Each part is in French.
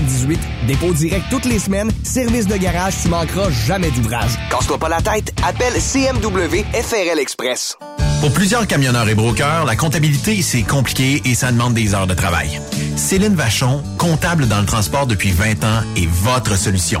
5718. Dépôt direct toutes les semaines. Service de garage, tu manqueras jamais d'ouvrage. Casse-toi pas la tête. Appelle CMW FRL Express. Pour plusieurs camionneurs et brokers, la comptabilité, c'est compliqué et ça demande des heures de travail. Céline Vachon, comptable dans le transport depuis 20 ans, est votre solution.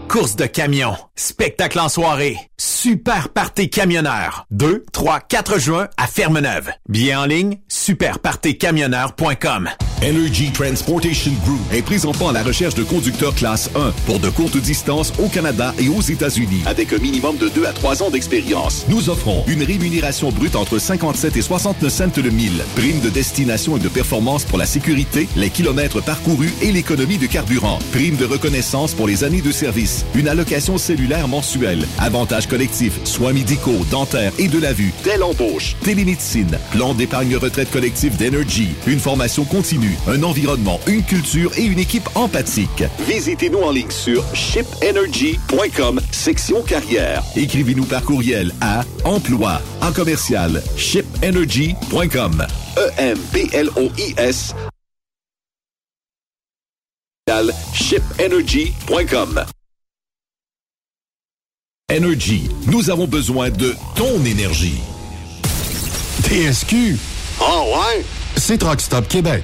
Course de camion, spectacle en soirée, super party camionneur. 2, 3, 4 juin à Fermeneuve. Bien en ligne, superpartycamionneur.com. Energy Transportation Group est présentement à la recherche de conducteurs classe 1 pour de courtes distances au Canada et aux États-Unis avec un minimum de 2 à 3 ans d'expérience. Nous offrons une rémunération brute entre 57 et 69 cents le mille, prime de destination et de performance pour la sécurité, les kilomètres parcourus et l'économie de carburant, prime de reconnaissance pour les années de service, une allocation cellulaire mensuelle, avantages collectifs, soins médicaux, dentaires et de la vue, dès l'embauche, télémédecine, plan d'épargne retraite collective d'Energy, une formation continue, un environnement, une culture et une équipe empathique. Visitez-nous en ligne sur shipenergy.com, section carrière. Écrivez-nous par courriel à emploi en commercial shipenergy.com. E-M-P-L-O-I-S shipenergy.com. Energy, nous avons besoin de ton énergie. TSQ. Oh ouais? C'est Truck Stop Québec.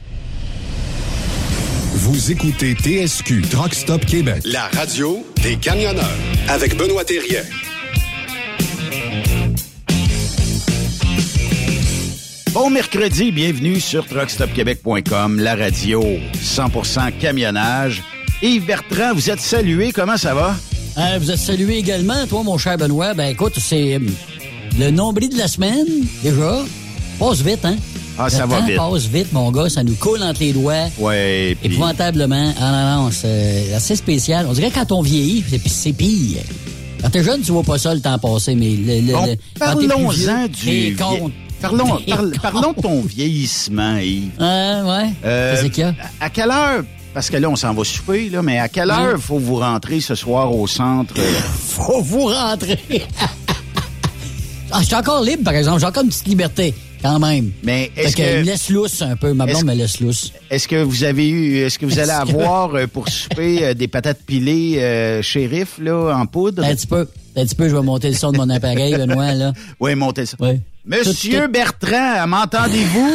Vous écoutez TSQ Truck Stop Québec. La radio des camionneurs avec Benoît Thérien. Bon mercredi, bienvenue sur truckstopquebec.com, la radio 100% camionnage. Yves Bertrand, vous êtes salué, comment ça va? Euh, vous êtes salué également, toi, mon cher Benoît. Ben écoute, c'est euh, le nombril de la semaine, déjà. Passe vite, hein? Ah, ça Le va temps vite. passe vite, mon gars. Ça nous coule entre les doigts. Ouais, puis Épouvantablement. Ah non, non, c'est assez spécial. On dirait que quand on vieillit, c'est c'est pire. Quand t'es jeune, tu vois pas ça le temps passer, mais le, Bon, parlons-en du... Parlons, parlons de ton vieillissement, Yves. Ah, ouais. Euh, Qu'est-ce qu'il y a? À quelle heure, parce que là, on s'en va souper, là, mais à quelle Oui. heure faut vous rentrer ce soir au centre? euh, Faut vous rentrer. ah, je suis encore libre, par exemple. J'ai encore une petite liberté, quand même. Mais est-ce que, que- me laisse lousse un peu. Ma blonde me laisse lousse. Est-ce que vous avez eu, est-ce que vous allez que- avoir euh, pour souper euh, des patates pilées euh, shérif, là, en poudre? Un petit peu. Un petit peu, je vais monter le son de mon appareil, Benoît, là. Oui, montez ça. Oui. Monsieur Tout- tout- Bertrand, m'entendez-vous?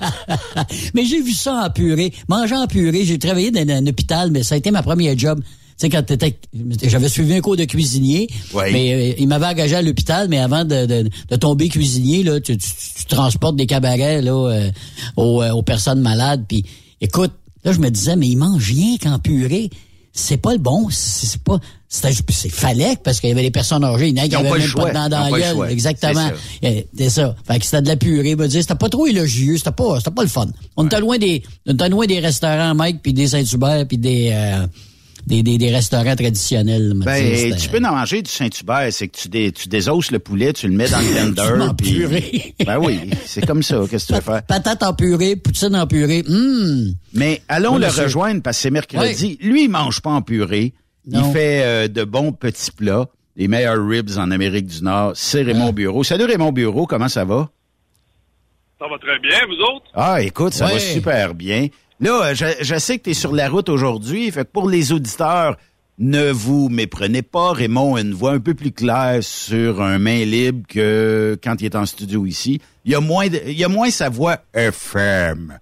Mais j'ai vu ça en purée. Manger en purée, j'ai travaillé dans un hôpital, mais ça a été ma première job. Tu sais, quand t'étais, j'avais suivi un cours de cuisinier, Oui. mais euh, il m'avait engagé à l'hôpital, mais avant de, de, de tomber cuisinier, là, tu, tu- tu transportes des cabarets là, euh, aux, euh, aux personnes malades. Puis, écoute, là, je me disais, mais il mange rien qu'en purée. C'est pas le bon. C'est pas. C'est fallait parce qu'il y avait des personnes âgées, il y en a qui avaient même pas de dents dans la le gueule. Exactement. C'est ça. Fait que c'était de la purée. Me dire, c'était pas trop élogieux. C'était pas, c'était pas le fun. On était loin des, on était loin des restaurants, Mike, puis des Saint-Hubert, puis des, euh, des, des, des restaurants traditionnels. Ben, c'était- tu peux en manger du Saint-Hubert, c'est que tu, dé, tu désosses le poulet, tu le mets dans le blender. puis- purée. Ben oui, c'est comme ça. Qu'est-ce que tu veux faire? Patate en purée, poutine en purée. Hum. Mais allons Oui, le monsieur. rejoindre parce que c'est mercredi. Lui, il mange pas en purée. Non. Il fait euh, de bons petits plats, les meilleurs ribs en Amérique du Nord. C'est Raymond Ah. Bureau. Salut Raymond Bureau, comment ça va? Ça va très bien, vous autres? Ah, écoute, ça va super bien. Là, euh, je, je sais que tu es sur la route aujourd'hui. Fait que pour les auditeurs, ne vous méprenez pas. Raymond a une voix un peu plus claire sur un main libre que quand il est en studio ici. Il y a moins, de- il y a moins sa voix FM.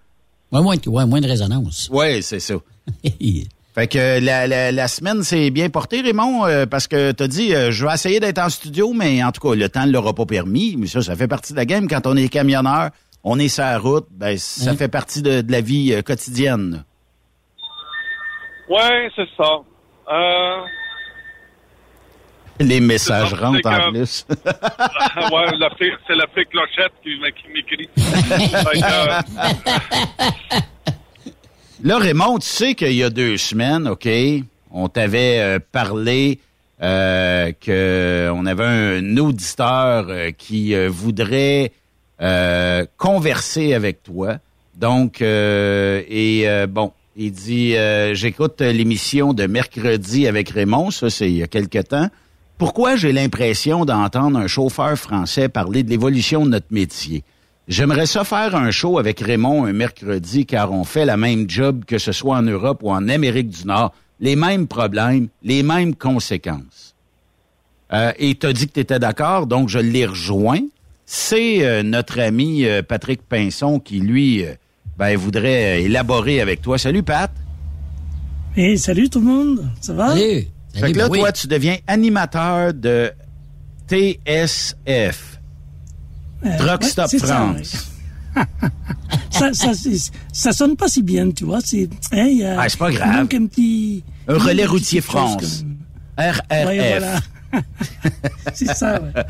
Ouais, moins, de- ouais, moins de résonance. Oui, c'est ça. Fait que la, la, la semaine s'est bien portée, Raymond, euh, parce que t'as dit euh, je vais essayer d'être en studio, mais en tout cas, le temps ne l'aura pas permis. Mais ça, ça fait partie de la game. Quand on est camionneur, on est sur la route, ben ça fait partie de, de la vie euh, quotidienne. Ouais, c'est ça. Euh, Les messages ça, rentrent en plus. ouais, c'est la fille Clochette qui, m'écrit. Euh, Là, Raymond, tu sais qu'il y a deux semaines, OK, on t'avait euh, parlé euh, que on avait un auditeur euh, qui euh, voudrait euh, converser avec toi. Donc, euh, et euh, bon, il dit, j'écoute l'émission de mercredi avec Raymond, ça c'est il y a quelque temps. Pourquoi j'ai l'impression d'entendre un chauffeur français parler de l'évolution de notre métier? J'aimerais ça faire un show avec Raymond un mercredi car on fait la même job que ce soit en Europe ou en Amérique du Nord. Les mêmes problèmes, les mêmes conséquences. Euh, et tu as dit que tu étais d'accord, donc je l'ai rejoint. C'est euh, notre ami euh, Patrick Pinson qui, lui, euh, ben, voudrait euh, élaborer avec toi. Salut, Pat. Hey, salut tout le monde, ça va? Fait que là, toi, tu deviens animateur de TSF, Euh, Truck ouais, Stop ça, France. ça, ça, c'est- ça sonne pas si bien, tu vois. C'est, hein, il y a- Ah, c'est pas il grave. manque un petit. Un relais routier France. comme- RRF. Ouais, voilà. c'est ça, ouais.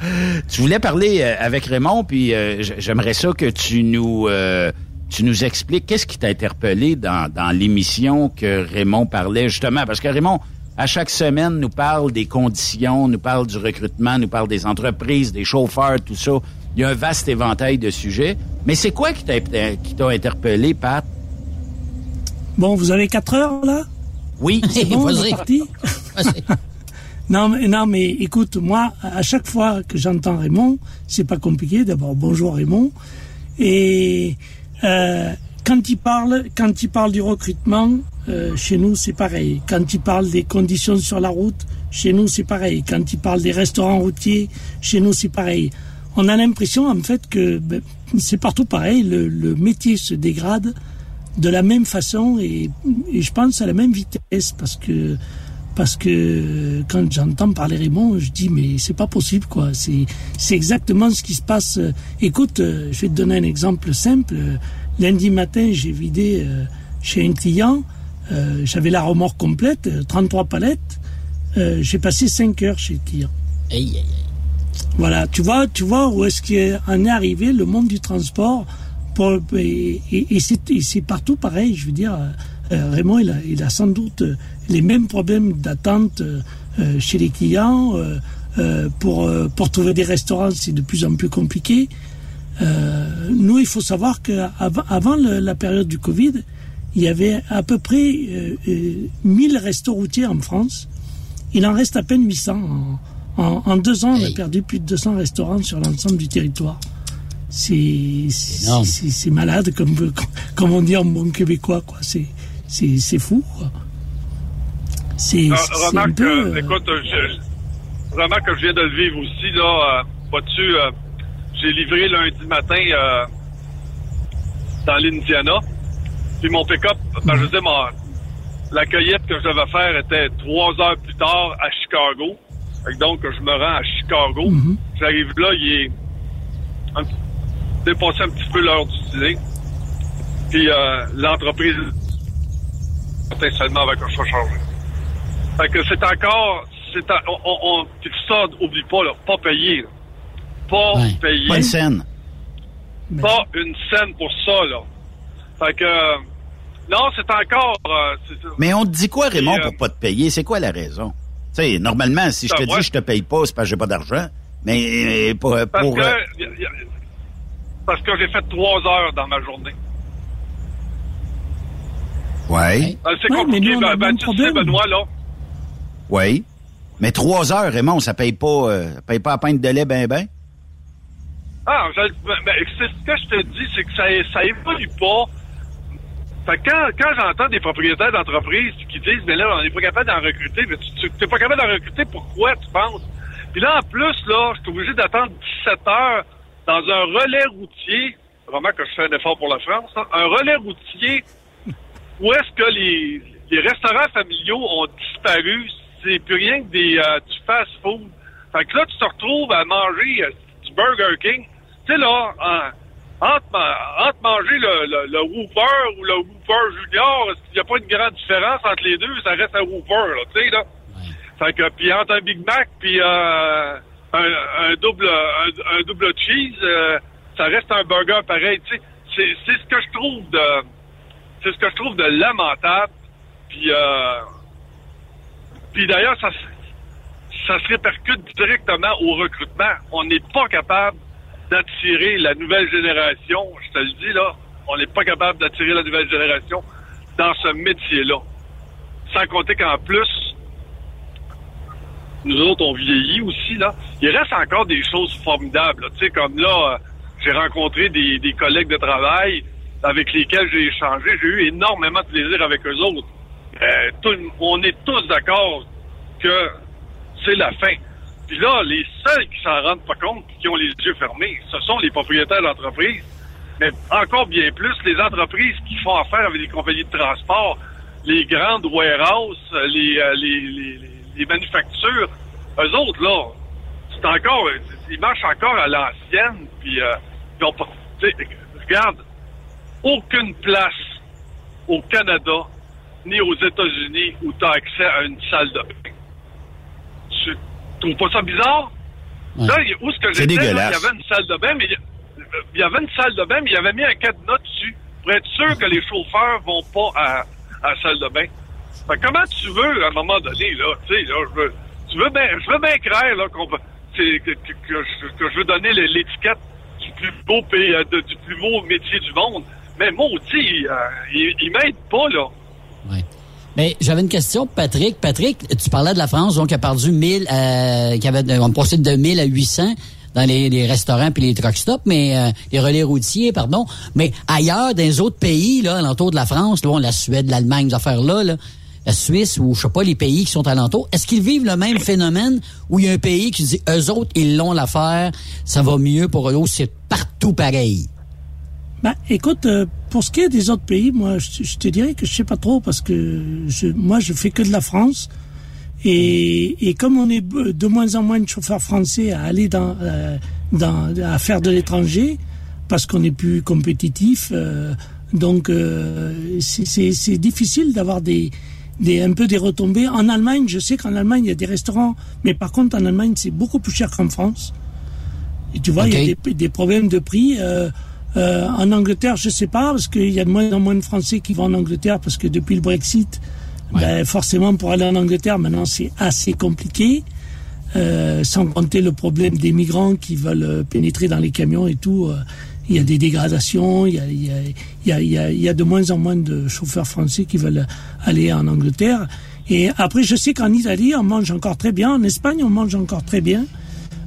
Tu voulais parler euh, avec Raymond, puis euh, j'aimerais ça que tu nous euh, tu nous expliques qu'est-ce qui t'a interpellé dans, dans l'émission que Raymond parlait justement, parce que Raymond à chaque semaine nous parle des conditions, nous parle du recrutement, nous parle des entreprises, des chauffeurs, tout ça. Il y a un vaste éventail de sujets. Mais c'est quoi qui t'a qui t'a interpellé, Pat? Bon, vous avez quatre heures là? Oui, c'est bon, on est parti? Non, mais, non, mais écoute, moi, à chaque fois que j'entends Raymond, c'est pas compliqué. D'abord, bonjour Raymond. Et euh, quand il parle, quand il parle du recrutement, euh, chez nous, c'est pareil. Quand il parle des conditions sur la route, chez nous, c'est pareil. Quand il parle des restaurants routiers, chez nous, c'est pareil. On a l'impression, en fait, que ben, c'est partout pareil. Le, le métier se dégrade de la même façon et, et je pense à la même vitesse parce que parce que quand j'entends parler Raymond, je dis mais c'est pas possible quoi. C'est c'est exactement ce qui se passe. Écoute, euh, je vais te donner un exemple simple. Lundi matin, j'ai vidé euh, chez un client. euh, J'avais la remorque complète, euh, 33 palettes. J'ai passé 5 heures chez le client. Aïe, aïe, Voilà, tu vois, tu vois où est-ce qu'on est arrivé, le monde du transport. Pour, et et, et c'est partout pareil, je veux dire. Raymond, il a, il a sans doute les mêmes problèmes d'attente euh, euh, chez les clients. euh, pour, pour trouver des restaurants, c'est de plus en plus compliqué. Nous, il faut savoir qu'avant avant la période du Covid, il y avait à peu près euh, euh, 1000 restos routiers en France. Il en reste à peine 800. En, en, deux ans, on a perdu plus de 200 restaurants sur l'ensemble du territoire. C'est malade, comme, comme on dit en bon québécois. C'est fou. quoi. C'est euh, c'est remarque, peu... euh, écoute, euh, je, remarque que je viens de le vivre aussi, là. Euh, Vois-tu, j'ai livré lundi matin dans l'Indiana. Puis mon pick-up, ben, je veux dire, mon- la cueillette que je devais faire était trois heures plus tard à Chicago. Donc, je me rends à Chicago. J'arrive là, il est un dépassé un petit peu l'heure du dîner. Puis euh, l'entreprise seulement avec un choix changé. Fait que c'est encore, c'est un- on, on, ça, oublie pas là, pas payé, là. pas payé, Pas une scène. pas une scène pour ça là. Fait que Non, c'est encore... euh. Mais on te dit quoi, Raymond, euh, pour pas te payer? C'est quoi la raison? Tu sais, normalement, si je te Ben, dis ouais. je te paye pas, c'est parce que j'ai pas d'argent. Mais euh, pour... Parce pour, que, euh, y a- y a- parce que j'ai fait trois heures dans ma journée. ouais, Euh, C'est Ouais, mais compliqué. nous, on a Ben, ben, tu sais. Benoît, là. Ouais. Mais trois heures, Raymond, ça paye pas, euh, ça paye pas à pinte de lait, ben, ben? Ah, je- ben, ben, ce que je te dis, c'est que ça, ça évolue pas. Fait que quand, quand j'entends des propriétaires d'entreprises qui disent, mais là, on n'est pas capable d'en recruter, mais tu n'es pas capable d'en recruter, pourquoi, tu penses? Puis là, en plus, là, je suis obligé d'attendre 17 heures dans un relais routier. Vraiment que je fais un effort pour la France. hein, un relais routier où est-ce que les, les restaurants familiaux ont disparu. C'est plus rien que des, euh, du fast-food. Fait que là, tu te retrouves à manger euh, du Burger King. Tu sais, là, en- entre, entre manger le, le, ou le Whopper Junior, il n'y a pas une grande différence entre les deux, ça reste un Whopper, là, tu sais, là. Fait que, puis entre un Big Mac puis euh, un, un double un, un double cheese, euh, ça reste un burger pareil, tu sais. C'est, c'est ce que je trouve de c'est ce que je trouve de lamentable. Puis euh, puis d'ailleurs ça ça se répercute directement au recrutement. On n'est pas capable d'attirer la nouvelle génération, je te le dis là, on n'est pas capable d'attirer la nouvelle génération dans ce métier-là. Sans compter qu'en plus, nous autres, on vieillit aussi, là. Il reste encore des choses formidables. Tu sais, comme là, euh, j'ai rencontré des, des collègues de travail avec lesquels j'ai échangé. J'ai eu énormément de plaisir avec eux autres. Euh, on est tous d'accord que c'est la fin. Puis là, les seuls qui s'en rendent pas compte, qui ont les yeux fermés, ce sont les propriétaires d'entreprises. Mais encore bien plus, les entreprises qui font affaire avec les compagnies de transport, les grandes warehouses, euh, les, euh, les, les, les- manufactures, eux autres, là, c'est encore, ils marchent encore à l'ancienne, puis euh, ils ont pas, regarde, aucune place au Canada ni aux États-Unis où tu as accès à une salle de bain. Tu trouves pas ça bizarre? Là, il- où est-ce que j'étais, là, il y avait une salle de bain, mais il y avait une salle de bain, mais il y avait mis un cadenas dessus pour être sûr que les chauffeurs vont pas à, à la salle de bain. Fait comment tu veux, à un moment donné, là, tu sais, là, je veux, tu veux bien, je veux bien là, qu'on que, que, que je, veux donner l'é- l'étiquette du plus beau pays, euh, de- du plus beau métier du monde. Mais maudit, euh, il, il m'aide pas, là. Mais j'avais une question, Patrick. Patrick, tu parlais de la France, donc qui a perdu 1000, euh, qui avait, on passait de 1000 à 800 dans les, les restaurants puis les truck stops, mais euh, les relais routiers, pardon. Mais ailleurs, dans les autres pays, là, alentour de la France, là, la Suède, l'Allemagne, ces affaires-là, là, la Suisse ou je sais pas les pays qui sont alentours, est-ce qu'ils vivent le même phénomène où il y a un pays qui dit eux autres ils l'ont l'affaire, ça va mieux pour eux c'est partout pareil? Bah, écoute, euh, pour ce qui est des autres pays, moi, je, je te dirais que je sais pas trop parce que je, moi, je fais que de la France. Et, et comme on est de moins en moins de chauffeurs français à aller dans, euh, dans à faire de l'étranger, parce qu'on est plus compétitif, euh, donc euh, c'est- difficile d'avoir des, des un peu des retombées. En Allemagne, je sais qu'en Allemagne il y a des restaurants, mais par contre en Allemagne c'est beaucoup plus cher qu'en France. Et tu vois, il y a des, des problèmes de prix. Euh, en Angleterre, je sais pas, parce qu'il y a de moins en moins de Français qui vont en Angleterre, parce que depuis le Brexit, ben, forcément, pour aller en Angleterre, maintenant, c'est assez compliqué. Euh, sans compter le problème des migrants qui veulent euh, pénétrer dans les camions et tout. il y a des dégradations, il y a, il y, a, il y, a, il y, a, il y a de moins en moins de chauffeurs français qui veulent aller en Angleterre. Et après, je sais qu'en Italie, on mange encore très bien. En Espagne, on mange encore très bien.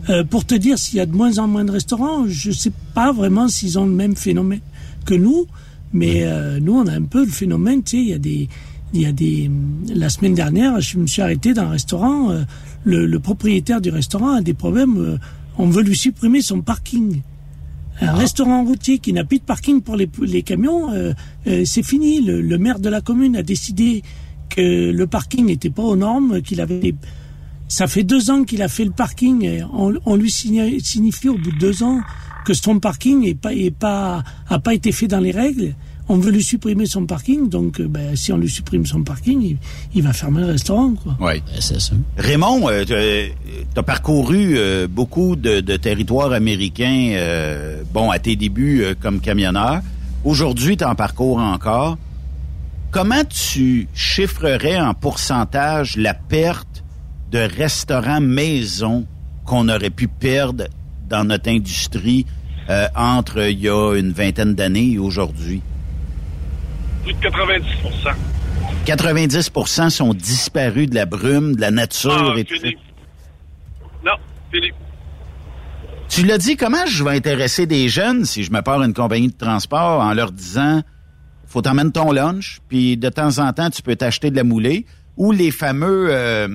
Euh, pour te dire s'il y a de moins en moins de restaurants, je sais pas vraiment s'ils ont le même phénomène que nous, mais euh, nous on a un peu le phénomène, tu sais, il y a des, il y a des, la semaine dernière, je me suis arrêté dans un restaurant, euh, le, le propriétaire du restaurant a des problèmes, euh, on veut lui supprimer son parking. Un restaurant routier qui n'a plus de parking pour les, les camions, c'est fini. Le, le maire de la commune a décidé que le parking n'était pas aux normes, qu'il avait des, ça fait deux ans qu'il a fait le parking et on, on lui signi- signifie au bout de deux ans que son parking est pas, est pas, a pas été fait dans les règles. On veut lui supprimer son parking, donc euh, ben, si on lui supprime son parking, il, il va fermer le restaurant. Quoi. Oui. C'est ça. Raymond, tu as parcouru euh, beaucoup de, de territoires américains, euh, bon, à tes débuts euh, comme camionneur. Aujourd'hui, tu en parcours encore. comment tu chiffrerais en pourcentage la perte de restaurants maison qu'on aurait pu perdre dans notre industrie euh, entre il y a une vingtaine d'années et aujourd'hui? Plus de 90 90% sont disparus de la brume, de la nature Ah, et tout ça. Non, fini. Tu l'as dit, comment je vais intéresser des jeunes si je me pars une compagnie de transport en leur disant faut t'emmener ton lunch, puis de temps en temps, tu peux t'acheter de la moulée, ou les fameux, euh,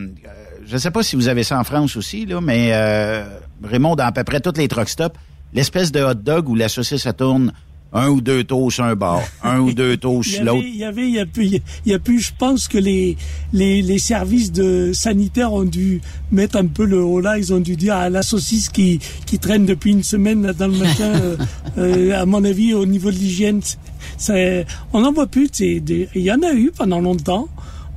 je sais pas si vous avez ça en France aussi, là, mais euh, Raymond, dans à peu près toutes les truck stops, l'espèce de hot dog où la saucisse, tourne un ou deux tours sur un bord, un ou deux y sur l'autre. il y avait, il y a plus, il y a plus, je pense que les, les, les services de sanitaires ont dû mettre un peu le haut là, ils ont dû dire à la saucisse qui, qui traîne depuis une semaine dans le matin, euh, euh, à mon avis, au niveau de l'hygiène, c'est- on n'en voit plus, il y en a eu pendant longtemps,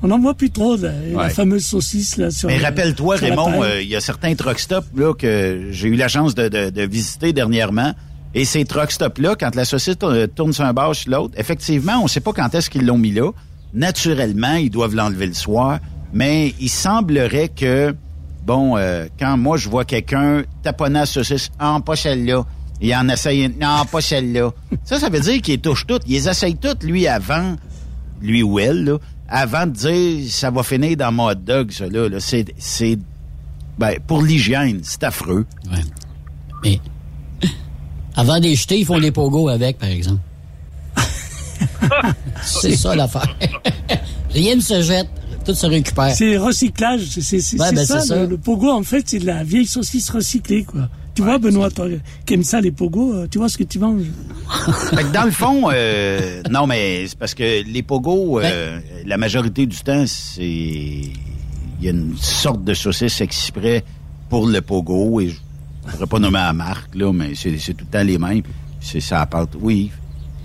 on n'en voit plus trop, la, fameuse saucisse là sur Mais le- rappelle-toi, Raymond, euh, il y a certains truck stops là, que j'ai eu la chance de, de- de visiter dernièrement. Et ces truck stops-là, quand la saucisse tourne, sur un bord sur l'autre, effectivement, on ne sait pas quand est-ce qu'ils l'ont mis là. Naturellement, ils doivent l'enlever le soir. Mais il semblerait que, bon, euh, quand moi je vois quelqu'un taponner la saucisse, ah, pas celle-là, il en essaye une, non, pas celle-là. Ça, ça veut dire qu'il touche toutes. Il les essaye toutes, lui, avant, lui ou elle, là, avant de dire ça va finir dans mon hot dog, ça là. là. C'est, c'est ben, pour l'hygiène, c'est affreux. Mais avant de les jeter, ils font des pogos avec, par exemple. c'est ça l'affaire. Rien ne se jette, tout se récupère. C'est recyclage, c'est c'est- c'est Ouais, ben, ça, c'est ça. Le, le pogo en fait c'est de la vieille saucisse recyclée quoi. Tu vois Benoît, toi ça les pogos, euh, tu vois ce que tu manges. Fait que dans le fond, euh, non, mais c'est parce que les pogos, euh, la majorité du temps, c'est. Il y a une sorte de saucisse exprès pour le pogo, et je ne pourrais pas nommer la marque, là, mais c'est tout le temps les mêmes. C'est ça apporte. Oui.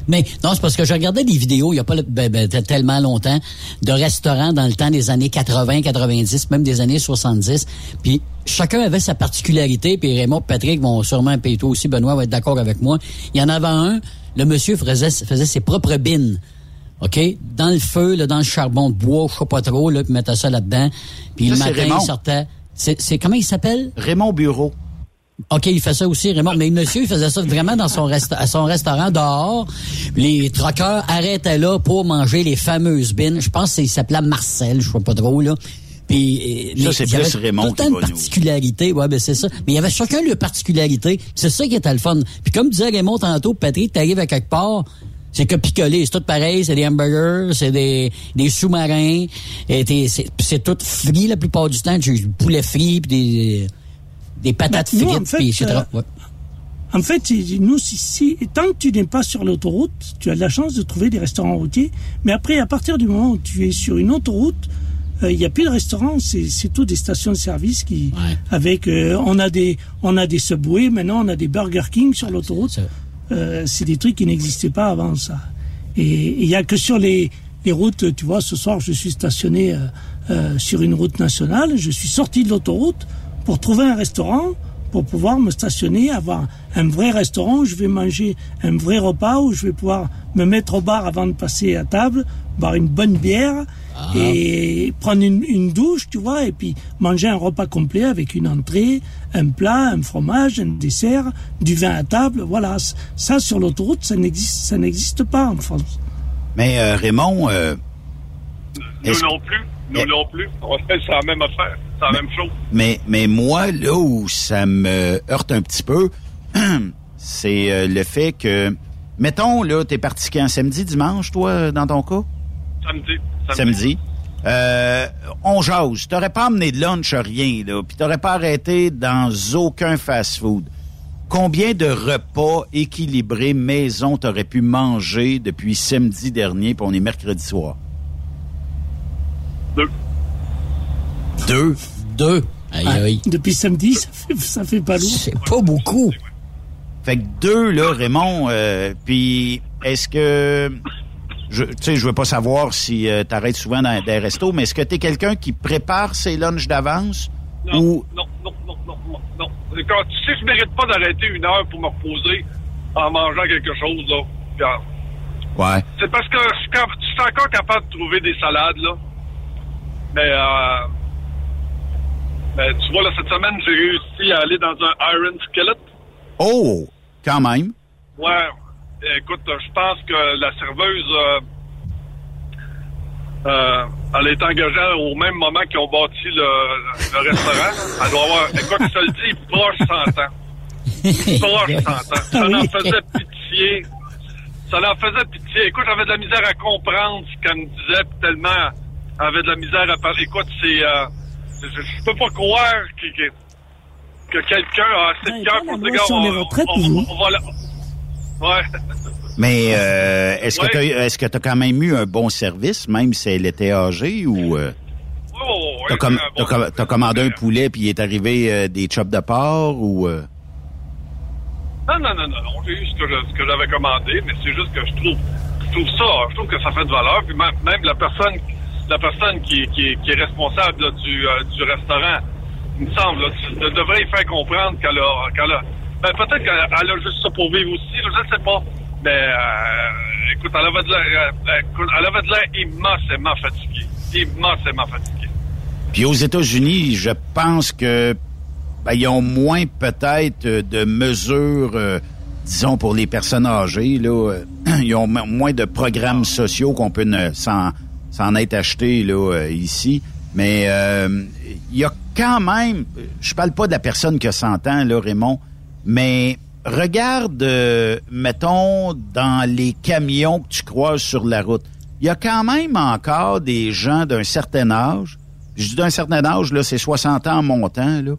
Mais non, c'est parce que je regardais des vidéos il y a pas ben, ben, tellement longtemps de restaurants dans le temps des années 80, 90, même des années 70. Puis chacun avait sa particularité. Puis Raymond, Patrick vont sûrement, puis toi aussi, Benoît, va être d'accord avec moi. Il y en avait un, le monsieur faisait, faisait ses propres bines. OK? Dans le feu, là, dans le charbon de bois, je sais pas trop, là, puis mettait ça là-dedans. Puis le matin, il sortait. C'est c'est- comment il s'appelle? Raymond Bureau. OK, il fait ça aussi, Raymond. Mais monsieur, il faisait ça vraiment dans son, resta- à son restaurant dehors. Les troqueurs arrêtaient là pour manger les fameuses bines. Je pense qu'il s'appelait Marcel, je sais pas trop, là. Puis, euh, Ça, c'est il y plus avait Raymond qui va nous- particularité. Ouais, ben c'est ça. Mais il y avait chacun leur particularité. C'est ça qui était le fun. Puis comme disait Raymond tantôt, Patrick, t'arrives à quelque part, c'est que picolé. C'est tout pareil. C'est des hamburgers, c'est des, des sous-marins. et C'est tout frit la plupart du temps. J'ai du poulet frit, puis des, des patates Bah, nous, frites, en fait, puis euh, ouais. En fait, nous, si, si- tant que tu n'es pas sur l'autoroute, tu as de la chance de trouver des restaurants routiers. Mais après, à partir du moment où tu es sur une autoroute, euh, il n'y a plus de restaurants, c'est c'est tout des stations de service qui, avec, euh, on a des, on a des Subway, maintenant on a des Burger King sur l'autoroute. Euh, c'est des trucs qui n'existaient pas avant ça. Et il y a que sur les, les routes, tu vois, ce soir je suis stationné euh, euh, sur une route nationale, je suis sorti de l'autoroute pour trouver un restaurant, pour pouvoir me stationner, avoir un vrai restaurant où je vais manger un vrai repas, où je vais pouvoir me mettre au bar avant de passer à table, boire une bonne bière et prendre une, une douche, tu vois, et puis manger un repas complet avec une entrée, un plat, un fromage, un dessert, du vin à table. Voilà, ça sur l'autoroute, ça n'existe, ça n'existe pas en France. Mais euh, Raymond, euh, Nous non plus. Nous non plus. On fait c'est la même affaire. C'est la même chose. mais, mais moi, là où ça me heurte un petit peu, c'est euh, le fait que, mettons, là, t'es parti quand? Samedi, dimanche, toi, dans ton cas? Samedi. Samedi. Euh, on jase. T'aurais pas amené de lunch, rien, là, puis t'aurais pas arrêté dans aucun fast-food. Combien de repas équilibrés maison t'aurais pu manger depuis samedi dernier, puis on est mercredi soir? Deux. Deux? Deux. Aïe, aïe. Depuis samedi, ça fait, ça fait pas lourd. C'est pas beaucoup. Fait que deux, là, Raymond, euh, puis est-ce que... Je, tu sais, je veux pas savoir si euh, t'arrêtes souvent dans des restos, mais est-ce que t'es quelqu'un qui prépare ses lunchs d'avance? Non, Ou? non, non, non, non, non, non. Quand, tu sais, je mérite pas d'arrêter une heure pour me reposer en mangeant quelque chose, là. Ah, Ouais. C'est parce que je suis, cap- je suis encore capable de trouver des salades, là. Mais, euh, mais tu vois, là, cette semaine, j'ai réussi à aller dans un Iron Skillet. Oh, quand même. Ouais. Écoute, je pense que la serveuse, euh, euh, elle est engagée au même moment qu'ils ont bâti le, le restaurant. Elle doit avoir, écoute, je te le dis, proche 100 ans. Proche 100 ans. Ça en faisait pitié. Ça en faisait pitié. Écoute, j'avais de la misère à comprendre ce qu'elle me disait, tellement elle avait de la misère à parler. Écoute, c'est... Euh, je, je peux pas croire que, que, que quelqu'un a assez de cœur pour dire, gars, sur les retraites, on, vous. on va la- Ouais. Mais euh, est-ce que Ouais. t'as est-ce que t'as quand même eu un bon service, même si elle était âgée ou euh, Oh, t'as, com- bon com- commandé un poulet puis il est arrivé euh, des chops de porc ou euh, Non, non, non, non, non. J'ai eu ce que, je- ce que j'avais commandé, mais c'est juste que je trouve, je trouve ça, je trouve que ça fait de valeur. Puis même, même la personne, la personne qui, est responsable du, euh, du restaurant, il me semble, là, y faire comprendre qu'elle a, a, ben, peut-être qu'elle elle a juste ça pour vivre aussi, je ne sais pas. Mais, euh, écoute, elle avait de l'air, euh, écoute, elle avait de l'air immensément fatiguée. Immensément fatiguée. Puis aux États-Unis, je pense que ben, ils ont moins peut-être euh, de mesures, disons pour les personnes âgées là, ils ont mo- moins de programmes sociaux qu'on peut s'en s'en être acheté là euh, ici. Mais euh, il y a quand même, je parle pas de la personne qui a 100 ans là, Raymond, mais regarde, euh, mettons dans les camions que tu croises sur la route, il y a quand même encore des gens d'un certain âge je dis d'un certain âge, là, c'est 60 ans en montant, là,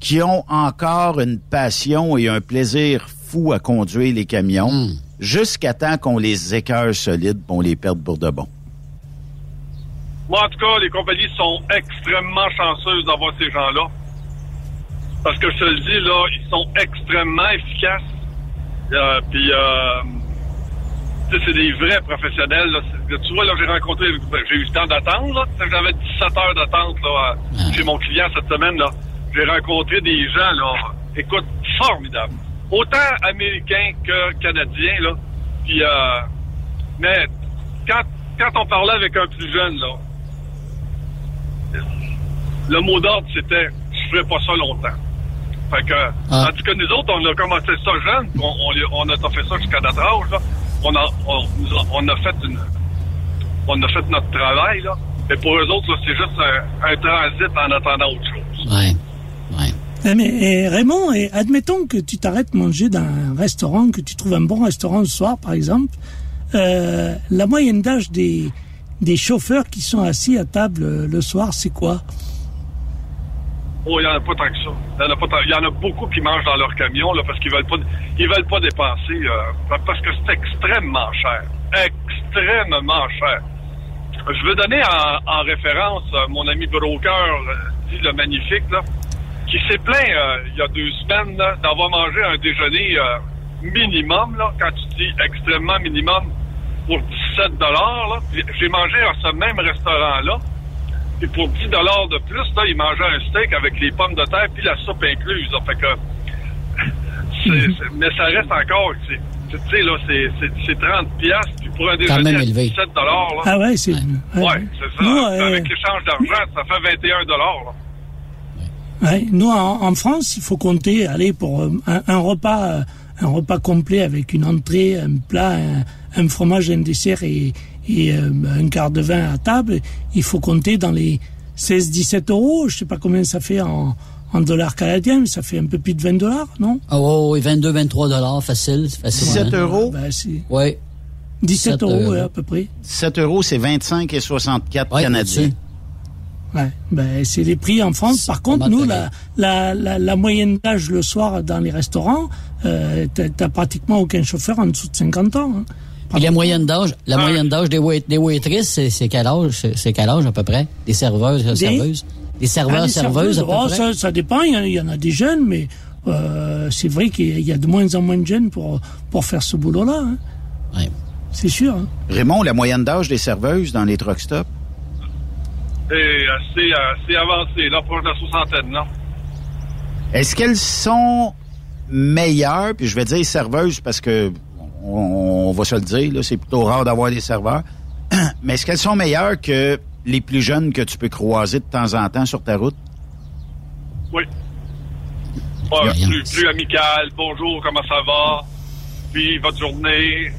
qui ont encore une passion et un plaisir fou à conduire les camions, jusqu'à temps qu'on les écœure solides, qu'on les perde pour de bon. Moi, en tout cas, les compagnies sont extrêmement chanceuses d'avoir ces gens-là. Parce que je te le dis, là, ils sont extrêmement efficaces. Euh, Puis, euh, tu sais, c'est des vrais professionnels. Là. Tu vois, là, j'ai rencontré, ben, j'ai eu le temps d'attendre. J'avais 17 heures d'attente là, à- chez mon client cette semaine. là. J'ai rencontré des gens, là, écoute, formidables. Autant américains que canadiens, là. Puis, euh, mais quand, quand on parlait avec un plus jeune, là, le mot d'ordre, c'était je ferai pas ça longtemps. Fait que, tandis que nous autres, on a commencé ça jeune, on, on, les- on a fait ça jusqu'à notre âge, là. On a, on, a- on a fait une, on a fait notre travail, là. Mais pour eux autres, c'est juste un, un transit en attendant autre chose. Ouais. Eh, mais eh, Raymond, eh, admettons que tu t'arrêtes manger dans un restaurant, que tu trouves un bon restaurant le soir, par exemple. euh, la moyenne d'âge des, des chauffeurs qui sont assis à table euh, le soir, c'est quoi? Oh, il n'y en a pas tant que ça. Il y en a, pas tant- il y en a beaucoup qui mangent dans leur camion là, parce qu'ils veulent pas ils veulent pas dépenser euh, parce que c'est extrêmement cher. Extrêmement cher. Je veux donner en, en référence euh, mon ami broker, dit le magnifique, là, qui s'est plaint il y a deux semaines d'avoir mangé un déjeuner minimum, là, quand tu dis extrêmement minimum, pour 17 dollars. J'ai mangé à ce même restaurant-là. Puis pour 10 dollars de plus, là, il mangeait un steak avec les pommes de terre puis la soupe incluse. là. Fait que, c'est- c'est- mais ça reste encore, tu sais, là, c'est- c'est c'est 30 piastres. Puis pour un déjeuner à élevé. 17 dollars. Ah ouais, c'est... Ouais, c'est ça. Nous, Puis euh, Avec l'échange d'argent, ça fait 21 dollars, là. Ouais, nous, en, en France, il faut compter, allez, pour euh, un, un repas, euh, un repas complet avec une entrée, un plat, un, un fromage, un dessert et, et euh, un quart de vin à table. Il faut compter dans les 16-17 euros. Je sais pas combien ça fait en, en dollars canadiens, mais ça fait un peu plus de 20 dollars, non? Ah ouais, ouais, 22, 23 dollars, facile. facile 17 euros? Ben, c'est Oui. 17 euros, ouais, à peu près. 17 euros, c'est 25 et 64 Ouais, canadiens. Ouais, ben c'est les prix en France. Par contre, nous, la, la, la, la moyenne d'âge le soir dans les restaurants, euh, t'as pratiquement aucun chauffeur en dessous de 50 ans. hein. Puis la moyenne d'âge, la moyenne d'âge des, wait, des waitresses, c'est, c'est quel âge? C'est, c'est quel âge à peu près? Des serveuses, Des- serveuses? Des serveurs, Ah, les serveuses, à peu oh, près? ça, ça dépend. Il y, en, il y en a des jeunes, mais euh, c'est vrai qu'il y a de moins en moins de jeunes pour pour faire ce boulot-là. hein. C'est sûr. hein. Raymond, la moyenne d'âge des serveuses dans les truck stops? C'est assez, assez avancé, là, proche de la soixantaine, là. Est-ce qu'elles sont meilleures, puis je vais dire serveuses parce que on, va se le dire, là, c'est plutôt rare d'avoir des serveurs. Mais est-ce qu'elles sont meilleures que les plus jeunes que tu peux croiser de temps en temps sur ta route? Oui. plus, plus amical, bonjour, comment ça va? Puis votre journée?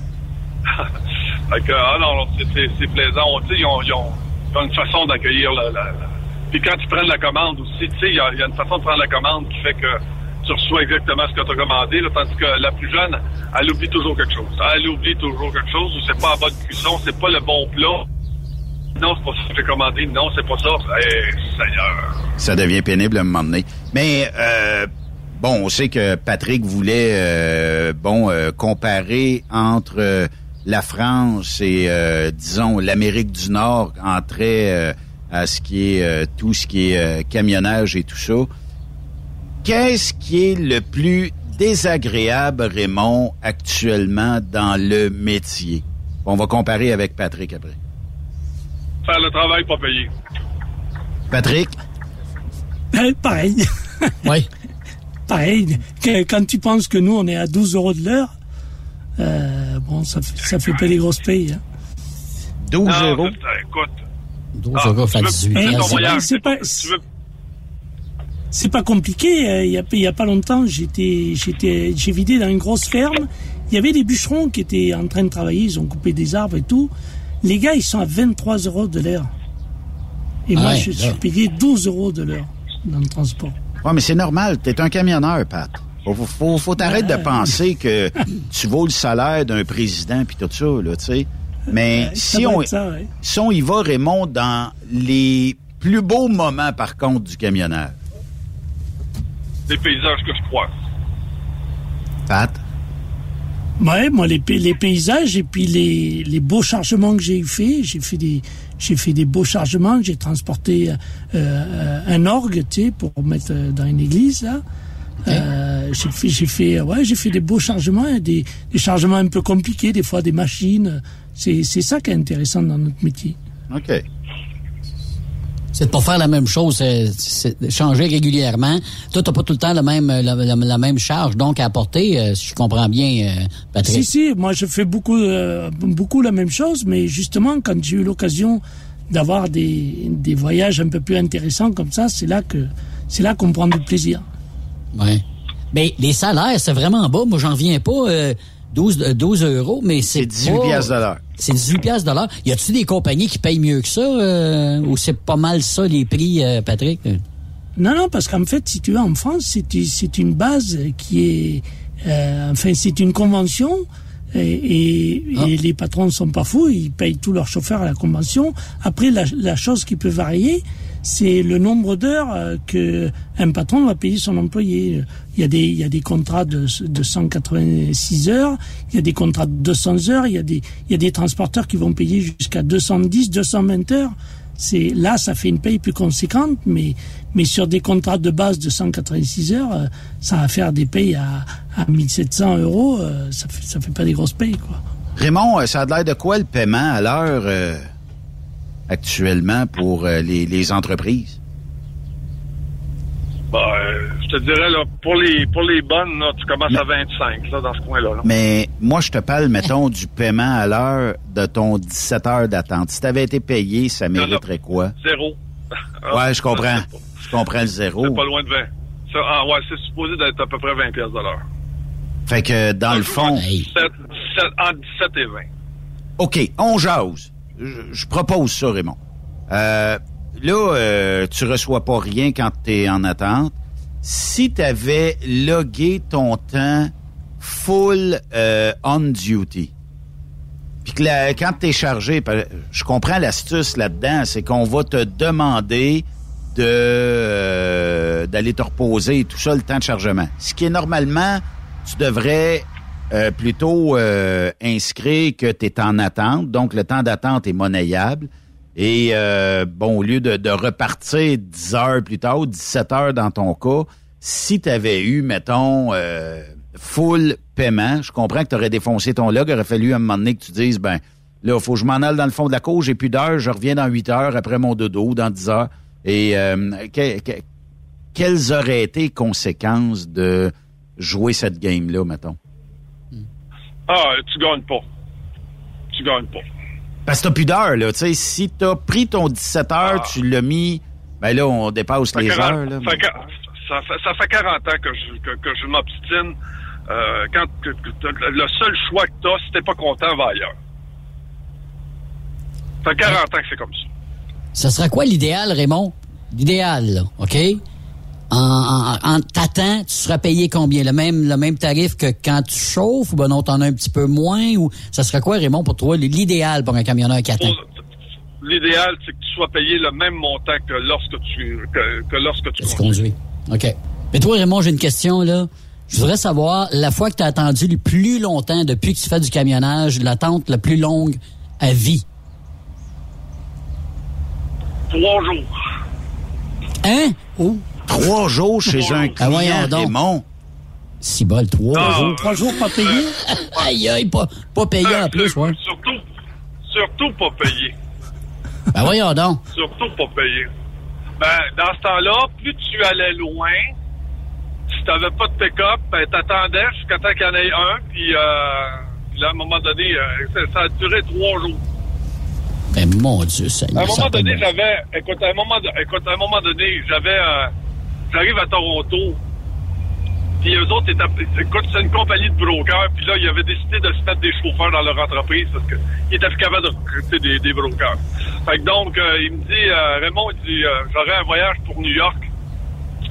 fait ah non, c'est plaisant. ils, ont, ils, ont, une façon d'accueillir la, la, Puis quand tu prends la commande aussi, tu sais, il y, a une façon de prendre la commande qui fait que tu reçois exactement ce que tu as commandé, là, tandis que la plus jeune, elle oublie toujours quelque chose. Elle oublie toujours quelque chose, ou c'est pas en bonne cuisson, c'est pas le bon plat. Non, c'est pas ça que j'ai commandé. Non, c'est pas ça. Eh, Seigneur. Ça devient pénible à un moment donné. Mais, euh, bon, on sait que Patrick voulait, euh, bon, euh, comparer entre la France et, disons, l'Amérique du Nord, entrer à ce qui est tout ce qui est camionnage et tout ça. Qu'est-ce qui est le plus désagréable, Raymond, actuellement dans le métier? On va comparer avec Patrick après. Faire le travail pas payé. Patrick? Ben, pareil. Oui. pareil. quand tu penses que nous, on est à 12 euros de l'heure, euh, bon, ça, ça fait pas des grosses payes. Hein. 12 euros? Écoute. 12 euros, ça 18 C'est pas... C'est pas compliqué. Euh, il y a, il y a pas longtemps, j'étais, j'étais, j'ai vidé dans une grosse ferme. Il y avait des bûcherons qui étaient en train de travailler. Ils ont coupé des arbres et tout. Les gars, ils sont à 23 euros de l'heure. Et moi, je suis payé 12 euros de l'heure dans le transport. Ouais, mais c'est normal. T'es un camionneur, Pat. Faut, faut, faut t'arrêter de penser que tu vaux le salaire d'un président puis tout ça, là, tu sais. Mais si, on, si on y va, Raymond, dans les plus beaux moments, par contre, du camionneur, des paysages que je crois. Pat? Ouais, moi, les, les, paysages et puis les, les beaux chargements que j'ai fait, j'ai fait des, j'ai fait des beaux chargements, j'ai transporté euh, un orgue, tu sais, pour mettre dans une église, là. Euh, j'ai fait, j'ai fait, ouais, j'ai fait des beaux chargements, des, des chargements un peu compliqués, des fois des machines. C'est, c'est ça qui est intéressant dans notre métier. OK c'est de pas faire la même chose, c'est changer régulièrement. Toi, t'as pas tout le temps la même la, même charge donc à apporter, euh, si je comprends bien, euh, Patrick. Si si, moi je fais beaucoup euh, beaucoup la même chose, mais justement quand j'ai eu l'occasion d'avoir des, des voyages un peu plus intéressants comme ça, c'est là que c'est là qu'on prend du plaisir. Ouais. Mais les salaires, c'est vraiment bas. Moi, j'en viens pas. 12, 12 euros, mais c'est 18 piastres de l'heure. C'est 18 piastres de l'heure. Y a-tu des compagnies qui payent mieux que ça, euh, ou c'est pas mal ça les prix, euh, Patrick? Non, non, parce qu'en fait, si tu veux, en France, c'est une base qui est, euh, enfin, c'est une convention. Et, ah. les patrons sont pas fous, ils payent tous leurs chauffeurs à la convention. Après, la, la chose qui peut varier, c'est le nombre d'heures euh, que un patron va payer son employé. Il y a des, il y a des contrats de, de 186 heures, il y a des contrats de 200 heures, il y a des, il y a des transporteurs qui vont payer jusqu'à 210, 220 heures. C'est là, ça fait une paye plus conséquente, mais mais sur des contrats de base de 186 heures, euh, ça va faire des payes à, à 1700 euros. Euh, ça fait ça fait pas des grosses payes quoi. Raymond, ça a l'air de quoi le paiement à l'heure? Actuellement pour euh, les, les, entreprises? Euh, je te dirais, là, pour les, pour les bonnes, là, tu commences à 25 là, dans ce coin-là. Mais moi, je te parle, mettons, du paiement à l'heure de ton 17 heures d'attente. Si tu avais été payé, ça mériterait quoi? Zéro. ouais, je comprends. Je comprends le zéro. C'est pas loin de 20. Ça, ah, ouais, c'est supposé d'être à peu près 20 pièces de l'heure. Fait que, dans le fond... 17, 17, entre 17 et 20. OK, on jase je, propose ça, Raymond. Euh, là, euh, tu reçois pas rien quand tu es en attente. Si tu avais logué ton temps full euh, on duty, puis que quand tu chargé, je comprends l'astuce là-dedans, c'est qu'on va te demander de euh, d'aller te reposer tout ça le temps de chargement. Ce qui est normalement, tu devrais euh, plutôt euh, inscrit que tu es en attente, donc le temps d'attente est monnayable. Et euh, bon, au lieu de, repartir 10 heures plus tard, 17 heures dans ton cas, si tu avais eu, mettons, full paiement, je comprends que tu aurais défoncé ton log, il aurait fallu à un moment donné que tu dises, ben là, il faut que je m'en aille dans le fond de la cour, j'ai plus d'heures, je reviens dans 8 heures après mon dodo, dans 10 heures. Et quelles auraient été les conséquences de jouer cette game-là, mettons? Ah, tu gagnes pas. Tu gagnes pas. Parce que t'as plus d'heures, là. Tu sais, si t'as pris ton 17 heures, tu l'as mis, ben là, on dépasse Ça les fait 40 heures, là. ça, fait- ça fait, ça fait 40 ans que je, que, que je m'obstine. Euh, quand que- que t'as- le seul choix que t'as, si t'es pas content, va ailleurs. Ça fait 40 ans que c'est comme ça. Ça serait quoi l'idéal, Raymond? L'idéal, là, OK? En, en, en t'attends, tu seras payé combien? Le même, le même tarif que quand tu chauffes? Ou ben non, t'en as un petit peu moins? Ou ça serait quoi, Raymond, pour toi, l'idéal pour un camionneur qui attend? L'idéal, c'est que tu sois payé le même montant que lorsque tu, que, que lorsque tu Tu conduis. OK. Mais toi, Raymond, j'ai une question, là. Je voudrais savoir, la fois que tu as attendu le plus longtemps depuis que tu fais du camionnage, l'attente la plus longue à vie? Trois jours. Hein? Oh. Trois jours chez un Ah, client, voyons donc. Raymond. Si bol, trois Ah, jours. Trois jours pas payés? aïe, aïe, pas, pas payé en plus, ouais. Surtout, surtout pas payé. Ben voyons donc. Surtout pas payé. Ben, dans ce temps-là, plus tu allais loin, si t'avais pas de pick-up, ben, t'attendais jusqu'à temps qu'il y en ait un, puis, euh, puis là, à un moment donné, euh, ça, ça a duré trois jours. Ben mon Dieu, À Seigneur. un ça a moment donné, j'avais, écoute, à un moment, écoute, à un moment donné, j'avais, euh, j'arrive à Toronto, puis eux autres c'est une compagnie de brokers, puis là, ils avaient décidé de se mettre des chauffeurs dans leur entreprise parce qu'ils étaient capables de recruter des, brokers. Fait que donc, euh, il me dit, euh, Raymond, il dit, euh, j'aurais un voyage pour New York.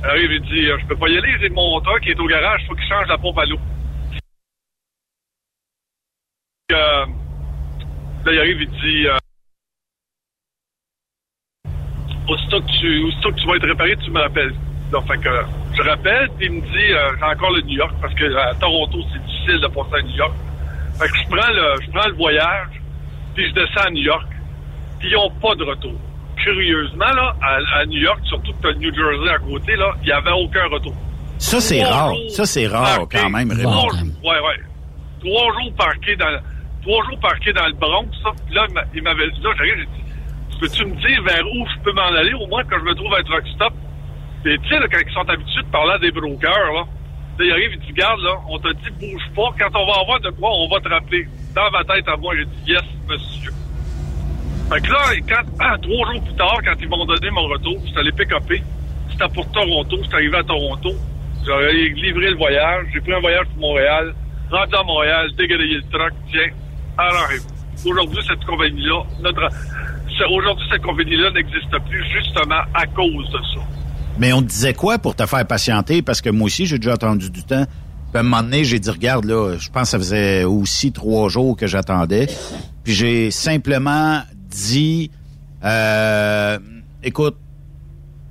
Arrive, il dit, euh, je peux pas y aller, j'ai mon truck qui est au garage, faut qu'il change la pompe à l'eau. Là, il arrive, il dit, aussitôt que tu, tu vas être réparé, tu me rappelles. Donc, fait que, je rappelle, puis il me dit, euh, j'ai encore le New York, parce que à Toronto, c'est difficile de passer à New York. Fait que je prends le, je prends le voyage, puis je descends à New York, puis ils n'ont pas de retour. Curieusement, là, à, à New York, surtout que t'as le New Jersey à côté, là, il n'y avait aucun retour. Ça, c'est rare. jours Ça, c'est rare, quand même, Trois Raymond. jours- Ouais, ouais. Trois jours parqués dans, trois jours parqués dans le Bronx, ça. Puis là, il m'a- il m'avait dit, là, j'ai dit, peux-tu me dire vers où je peux m'en aller, au moins quand je me trouve à un truck stop? Tu sais, quand ils sont habitués de parler à des brokers, là, là, il arrive, il dit, garde, là, on t'a dit, bouge pas. Quand on va avoir de quoi, on va te rappeler. Dans ma tête à moi, j'ai dit, yes, monsieur. Fait que là, quand, ah, trois jours plus tard, quand ils m'ont donné mon retour, j'étais allé pick-upper. C'était pour Toronto. J'étais arrivé à Toronto. J'aurais livré le voyage. J'ai pris un voyage pour Montréal. Rendu à Montréal, dégradé le truck. Tiens, alors, aujourd'hui, cette compagnie-là, notre, aujourd'hui, cette compagnie-là n'existe plus justement à cause de ça. Mais on te disait quoi pour te faire patienter? Parce que moi aussi, j'ai déjà attendu du temps. Puis à un moment donné, j'ai dit, regarde, là, je pense que ça faisait aussi trois jours que j'attendais. Puis j'ai simplement dit, euh, écoute,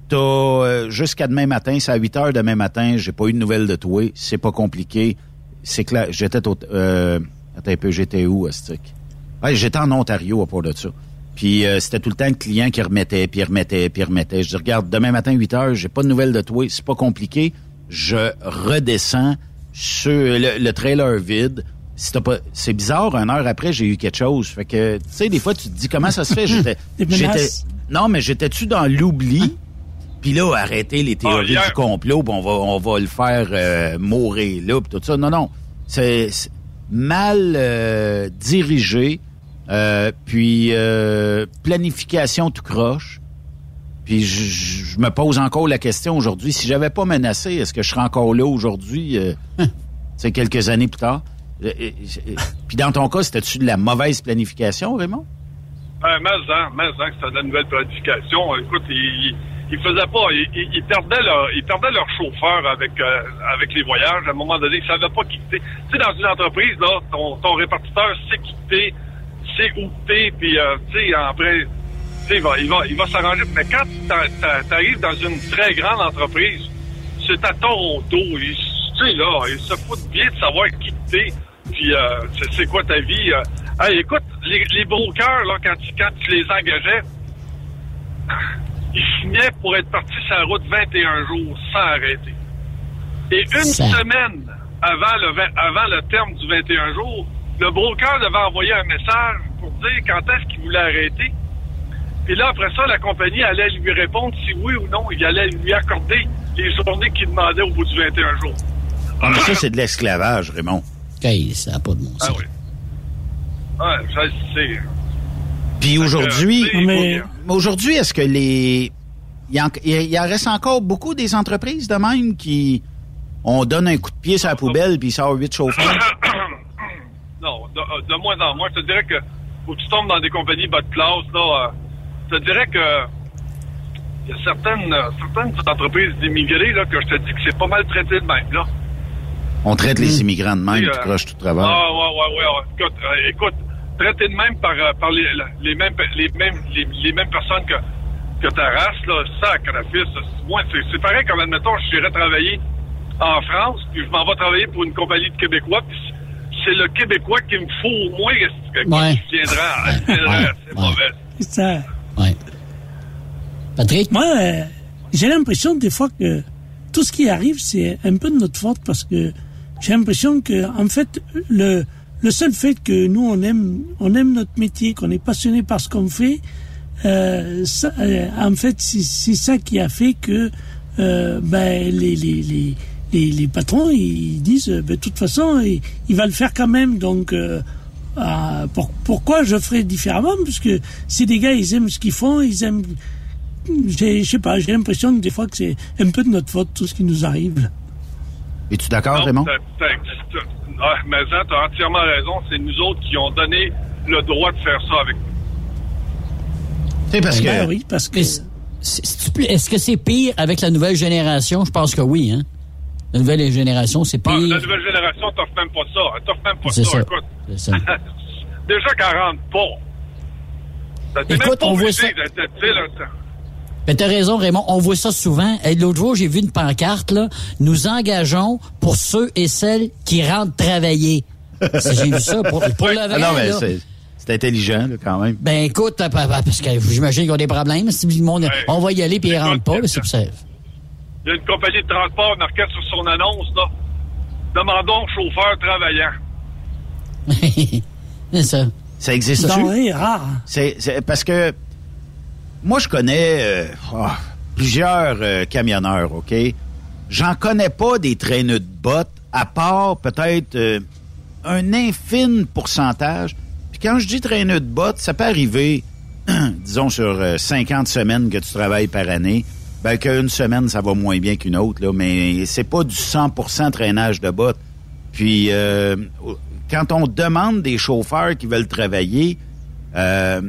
t'as euh, jusqu'à demain matin, c'est à 8 heures demain matin, j'ai pas eu de nouvelles de toi, c'est pas compliqué. C'est clair, j'étais au... Euh, attends un peu, j'étais où, Astic? Ouais, j'étais en Ontario à part de ça. Puis euh, c'était tout le temps le client qui remettait, puis il remettait, puis il remettait. Je dis, regarde, demain matin, 8 heures, j'ai pas de nouvelles de toi, c'est pas compliqué. Je redescends sur le, le trailer vide. Si t'as pas, c'est bizarre, une heure après, j'ai eu quelque chose. Fait que, tu sais, des fois, tu te dis, comment ça se fait? J'étais, j'étais, non, mais j'étais-tu dans l'oubli? Puis là, arrêter les théories hier- du complot, puis on va, on va le faire euh, mourir là, puis tout ça. Non, non. C'est c'est mal euh, dirigé, euh, puis euh, planification tout croche. Puis je, me pose encore la question aujourd'hui, si j'avais pas menacé, est-ce que je serais encore là aujourd'hui, euh, c'est quelques années plus tard? Puis dans ton cas, c'était-tu de la mauvaise planification, Raymond? Euh, mais en, mais que c'était de la nouvelle planification. Écoute, ils, ils faisaient pas, ils, perdaient leur, leur chauffeur avec, avec les voyages. À un moment donné, ils savaient pas quitter. Tu sais, dans une entreprise, là, ton, ton répartiteur sait quitter, où t'es, puis, euh, tu sais, après, tu sais, il va, il va, il va s'arranger. Mais quand t'a- t'arrives dans une très grande entreprise, c'est à Toronto, tu sais, là, ils se foutent bien de savoir qui t'es, puis euh, c'est- quoi ta vie. euh. Hey, écoute, les, les brokers, là, quand, tu- quand tu les engageais, ils signaient pour être partis sur la route 21 jours sans arrêter. Et une Ça. semaine avant le, avant le terme du 21 jours, le broker devait envoyer un message pour dire quand est-ce qu'il voulait arrêter. Puis là, après ça, la compagnie allait lui répondre si oui ou non, il allait lui accorder les journées qu'il demandait au bout du 21 jours. Ah, mais ça, c'est de l'esclavage, Raymond. OK, ça n'a pas de bon Ah sens. oui. Ouais, je sais. Puis aujourd'hui, Euh, mais- aujourd'hui, est-ce que les. Il y, en, il en reste encore beaucoup des entreprises de même qui. On donne un coup de pied sur la poubelle puis il sort huit chauffeurs? De, euh, de moins en moins. Je te dirais que que tu tombes dans des compagnies bas de classe, là. euh, je te dirais que il y a certaines, euh, certaines entreprises d'immigrés, là, que je te dis que c'est pas mal traité de même, là. On traite les immigrants de même euh, crochent tout travail. Ah, ouais, ouais, ouais. ouais. Écoute, euh, écoute, traité de même par, par les, les, mêmes, les, mêmes, les, les mêmes personnes que, que ta race, là, sacrifice. Moi, c'est c'est pareil comme, admettons, j'irais travailler en France, puis je m'en vais travailler pour une compagnie de Québécois, puis c'est le Québécois qui me faut au moins que Ouais. je viendra? viendra, c'est mauvais. C'est ça. Ouais. Patrick? Moi, euh, j'ai l'impression des fois que tout ce qui arrive, c'est un peu de notre faute parce que j'ai l'impression que, en fait, le, le seul fait que nous, on aime, on aime notre métier, qu'on est passionné par ce qu'on fait, euh, ça, euh, en fait, c'est c'est ça qui a fait que euh, ben, les, les, les, les, les patrons, ils disent, ben, de toute façon, il, il va le faire quand même. Donc, euh, ah, pour- pourquoi je ferais différemment? Parce que si des gars, ils aiment ce qu'ils font, ils aiment... j'ai- Je sais pas, j'ai l'impression que des fois que c'est un peu de notre faute, tout ce qui nous arrive. Es-tu d'accord, Raymond? ouais, mais ça, t'as entièrement raison. C'est nous autres qui ont donné le droit de faire ça avec nous. C'est parce que. Ben oui, parce que... C'est- Est-ce que c'est pire avec la nouvelle génération? Je pense que oui, hein? La nouvelle génération, c'est Ah, pire. la nouvelle génération t'offre même pas ça. Elle t'offre même pas C'est ça. ça. Écoute. C'est ça. Déjà qu'elle rentre pas. Écoute, même pas on voit ça- ça- Ben, t'as raison, Raymond. On voit ça souvent. Et L'autre jour, j'ai vu une pancarte, là. Nous engageons pour ceux et celles qui rentrent travailler. J'ai vu ça pour, pour le Ah vrai, non, mais là. c'est c'est intelligent, là, quand même. Ben, écoute, pa- pa- parce que j'imagine qu'ils ont des problèmes. Si le monde, on va y aller puis ils rentrent pas, c'est pour ça. Il y a une compagnie de transport marquée sur son annonce, là. Demandons chauffeur travaillant. c'est ça. Ça existe C'est denrée rare. C'est c'est- parce que moi, je connais euh, oh, plusieurs euh, camionneurs, OK? J'en connais pas des traîneux de bottes, à part peut-être euh, un infime pourcentage. Puis quand je dis traîneux de bottes, ça peut arriver, disons, sur euh, 50 semaines que tu travailles par année. Ben, qu'une semaine, ça va moins bien qu'une autre, là, mais c'est pas du 100% traînage de bottes. Puis, euh, quand on demande des chauffeurs qui veulent travailler, euh,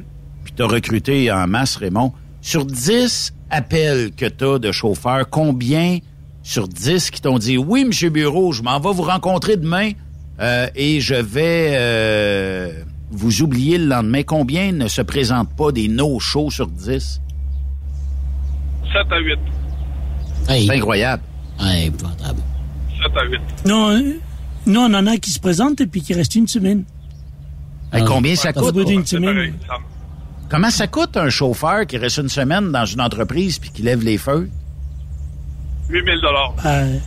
puis tu as recruté en masse, Raymond, sur 10 appels que tu as de chauffeurs, combien sur 10 qui t'ont dit Oui, Monsieur Bureau, je m'en vais vous rencontrer demain euh, et je vais euh, vous oublier le lendemain. Combien ne se présentent pas des no-shows sur 10? 7 à 8. C'est incroyable. Ouais, épouvantable. 7 à 8. Non, euh, nous, on en a qui se présentent et puis qui restent une semaine. Hey, combien ça coûte? semaine. Comment ça coûte un chauffeur qui reste une semaine dans une entreprise puis qui lève les feux? 8 000 Euh,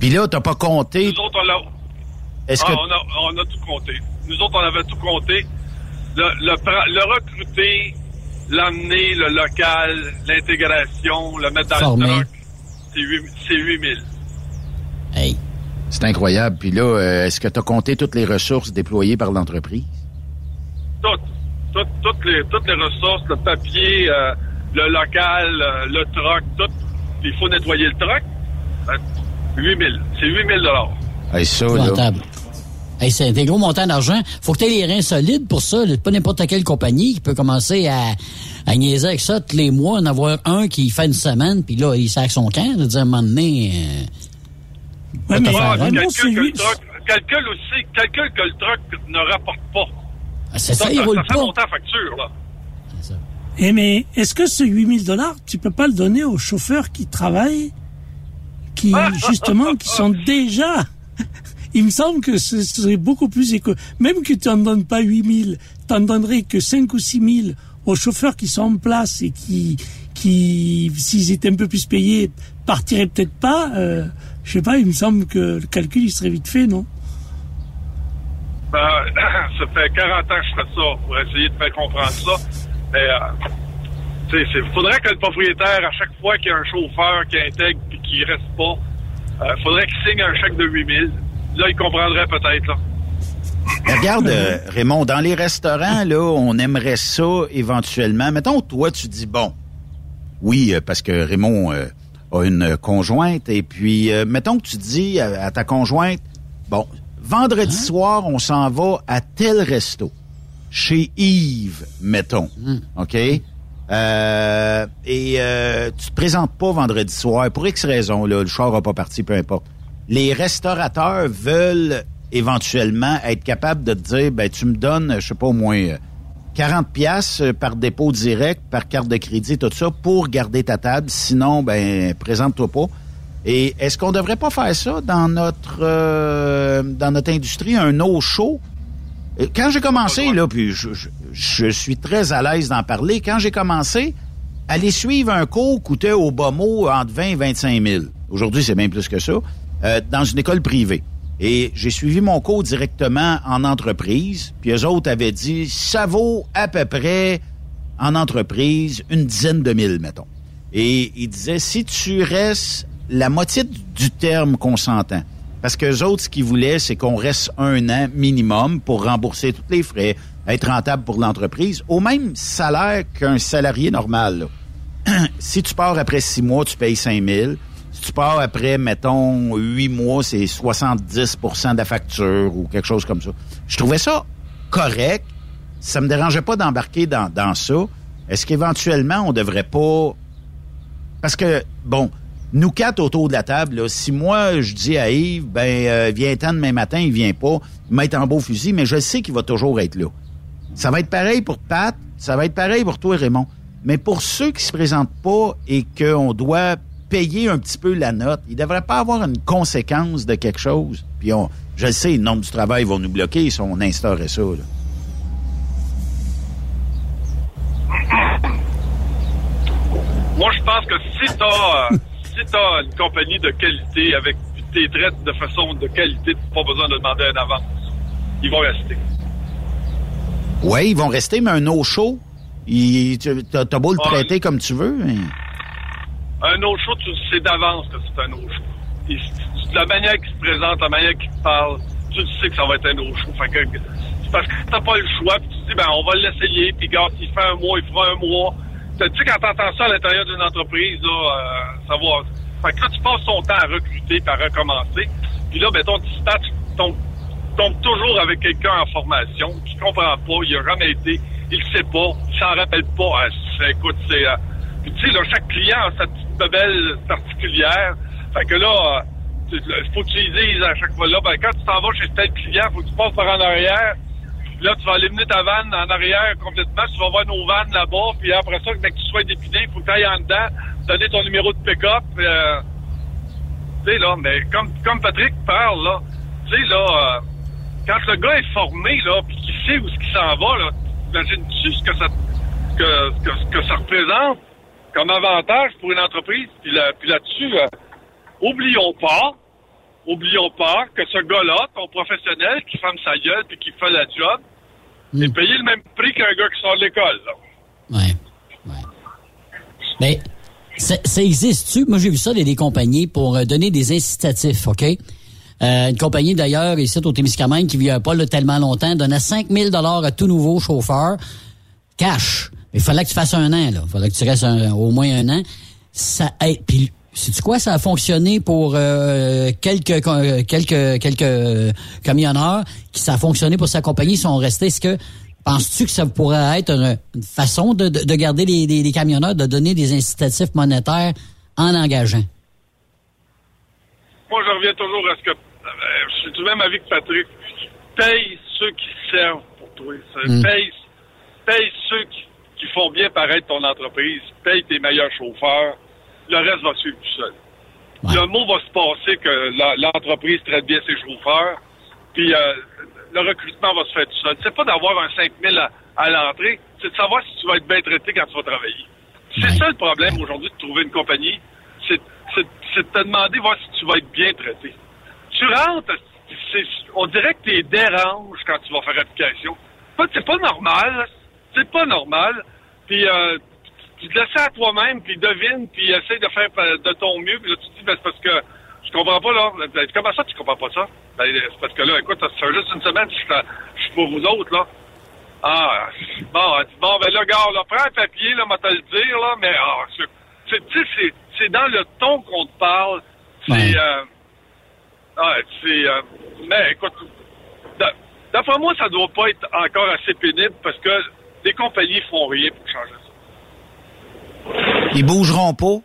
Puis là, t'as pas compté? Nous autres, on l'a. Est-ce Ah, que- on, a, on a tout compté. Nous autres, on avait tout compté. Le, le, pra- le recruter, l'amener, le local, l'intégration, le mettre dans le truck, c'est 8 c'est 8 000. Hey. C'est incroyable. Puis là, euh, est-ce que tu as compté toutes les ressources déployées par l'entreprise? Toutes. Toutes, toutes, les, toutes les ressources, le papier, euh, le local, euh, le truck, tout. Puis il faut nettoyer le truck. Ben, 8 000. C'est 8 000 Hey, ça, là. Hey, c'est des gros montants d'argent. Faut que tu aies les reins solides pour ça. Pas n'importe quelle compagnie qui peut commencer à, à niaiser avec ça tous les mois, en avoir un qui fait une semaine, puis là, il sac son camp, de dire à un moment donné... euh, Ouais, mais calcule, que le truck, calcule aussi, calcule que le truck ne rapporte pas. Ah, c'est ça, il roule ça fait pas. la facture, là. Eh, mais est-ce que ce 8000 dollars, tu peux pas le donner aux chauffeurs qui travaillent, qui, justement, qui sont déjà... Il me semble que ce serait beaucoup plus éco... Même que tu n'en donnes pas 8000, tu n'en donnerais que 5 ou 6000 aux chauffeurs qui sont en place et qui, qui s'ils étaient un peu plus payés, partiraient peut-être pas. Euh, je sais pas, il me semble que le calcul, il serait vite fait, non? Ben, ça fait 40 ans que je fais ça pour essayer de faire comprendre ça. Mais, euh, il faudrait que le propriétaire, à chaque fois qu'il y a un chauffeur qui intègre et qui reste pas, euh, faudrait qu'il signe un chèque de 8 000. Là, il comprendrait peut-être, là. Mais regarde, euh, Raymond, dans les restaurants, là, on aimerait ça éventuellement. Mettons, toi, tu dis, bon, oui, euh, parce que Raymond euh, a une conjointe, et puis, euh, mettons que tu dis à, à ta conjointe, bon, vendredi soir, on s'en va à tel resto, chez Yves, mettons, OK? Euh, et euh, tu te présentes pas vendredi soir, pour X raison, là, le char n'a pas parti, peu importe. Les restaurateurs veulent éventuellement être capables de te dire, ben tu me donnes, je sais pas au moins euh, 40 pièces par dépôt direct, par carte de crédit, tout ça, pour garder ta table. Sinon, ben présente-toi pas. Et est-ce qu'on devrait pas faire ça dans notre euh, dans notre industrie, un no show? Euh, Quand j'ai commencé, là, puis je, je- je suis très à l'aise d'en parler, quand j'ai commencé, aller suivre un cours coûtait au bas mot entre 20 et 25 000. Aujourd'hui, c'est bien plus que ça, euh, dans une école privée. Et j'ai suivi mon cours directement en entreprise, puis eux autres avaient dit, ça vaut à peu près, en entreprise, une dizaine de mille, mettons. Et ils disaient, si tu restes la moitié du terme qu'on s'entend, parce que autres, ce qu'ils voulaient, c'est qu'on reste un an minimum pour rembourser tous les frais, être rentable pour l'entreprise, au même salaire qu'un salarié normal. si tu pars après six mois, tu payes 5 000. Si tu pars après, mettons, huit mois, c'est 70% de la facture ou quelque chose comme ça. Je trouvais ça correct. Ça me dérangeait pas d'embarquer dans, dans ça. Est-ce qu'éventuellement, on devrait pas... Parce que, bon, nous quatre autour de la table, si moi, je dis à Yves, ben, euh, viens-t'en demain matin, il vient pas, il met en beau fusil, mais je sais qu'il va toujours être là. Ça va être pareil pour Pat, ça va être pareil pour toi, Raymond. Mais pour ceux qui se présentent pas et qu'on doit payer un petit peu la note, il devrait pas avoir une conséquence de quelque chose. Puis on, je le sais, le nombre du travail va nous bloquer si on instaurait ça. là. Moi, je pense que si t'as euh, si une compagnie de qualité avec t'es traites de façon de qualité, t'as pas besoin de demander un avance. Ils vont rester. Oui, ils vont rester, mais un il- tu- t'as t'as beau le Ouais. traiter comme tu veux. mais- Un autre show, tu sais d'avance que c'est un autre show. Et la manière qu'il se présente, la manière qu'il parle, tu sais que ça va être un autre show. Fait que c'est parce que t'as pas le choix, tu te dis, ben, on va l'essayer, puis gars, s'il fait un mois, il fera un mois. Tu sais, quand t'entends ça à l'intérieur d'une entreprise, là, euh, ça va. Fait que quand tu passes ton temps à recruter, puis à recommencer, puis là, ben, ton dispatch tombe, tombe toujours avec quelqu'un en formation qui comprend pas, il a jamais été, il sait pas, il s'en rappelle pas. C'est- écoute, c'est. euh, puis tu sais, là, chaque client a sa petite bebelle particulière. Fait que là, il faut que tu lui dises à chaque fois là, ben, quand tu t'en vas chez tel client, faut que tu passes par en arrière. Puis là, tu vas aller mener ta vanne en arrière complètement. Tu vas voir nos vannes là-bas. Puis après ça, dès que tu sois dépiné, il faut que tu ailles en dedans, donner ton numéro de pick-up. euh, tu sais, là, mais comme, comme Patrick parle, là, tu sais, là, euh, quand le gars est formé, là, puis qu'il sait où ce s'en va, là, imagines-tu ce que ça, que, que ça représente? Comme avantage pour une entreprise? Puis, là, puis là-dessus, euh, oublions pas, oublions pas que ce gars-là, ton professionnel qui ferme sa gueule puis qui fait la job, est payé le même prix qu'un gars qui sort de l'école, là. Mais ça, ça existe-tu? Moi, j'ai vu ça dans des compagnies pour euh, donner des incitatifs, OK? Euh, une compagnie, d'ailleurs, ici, au Témiscamingue, qui vit pas là, tellement longtemps, donnait 5 000 à tout nouveau chauffeur, cash. Mais il fallait que tu fasses un an, là. Il fallait que tu restes un- au moins un an. Ça, hey, puis, sais-tu quoi? Ça a fonctionné pour euh, quelques quelques quelques euh, camionneurs qui ça a fonctionné pour sa compagnie, ils sont restés. Est-ce que penses-tu que ça pourrait être une, une façon de, de, de garder les, les, les camionneurs, de donner des incitatifs monétaires en engageant? Moi, je reviens toujours à ce que. euh, je suis du même avis que Patrick. Paye ceux qui servent pour toi. Ça, Mm. Paye, paye ceux qui, qui font bien paraître ton entreprise. Paye tes meilleurs chauffeurs. Le reste va suivre tout seul. Le mot va se passer que l'entreprise traite bien ses chauffeurs. Puis euh, le recrutement va se faire tout seul. C'est pas d'avoir un 5 000 à, à l'entrée, c'est de savoir si tu vas être bien traité quand tu vas travailler. C'est ça le problème aujourd'hui de trouver une compagnie. C'est de te demander voir si tu vas être bien traité. Tu rentres, on dirait que tu déranges quand tu vas faire application. C'est pas normal. C'est pas normal. Puis euh, tu te laisses à toi-même, puis devine, puis essaye de faire euh, de ton mieux. Puis là, tu te dis, ben, c'est parce que je comprends pas, là. Ben, Comment ça, tu comprends pas ça? Ben, c'est parce que là, écoute, ça fait juste une semaine je suis- pour vous autres, là. Ah, bon, bon, ben là, gars, là, prends un papier, là, moi te le dire, là, mais, ah, c'est, c'est, tu sais, c'est, c'est dans le ton qu'on te parle. C'est, Ouais. euh, ah, c'est, euh, mais écoute, d'a- d'après moi, ça doit pas être encore assez pénible parce que les compagnies font rien pour changer ça. Ils bougeront pas?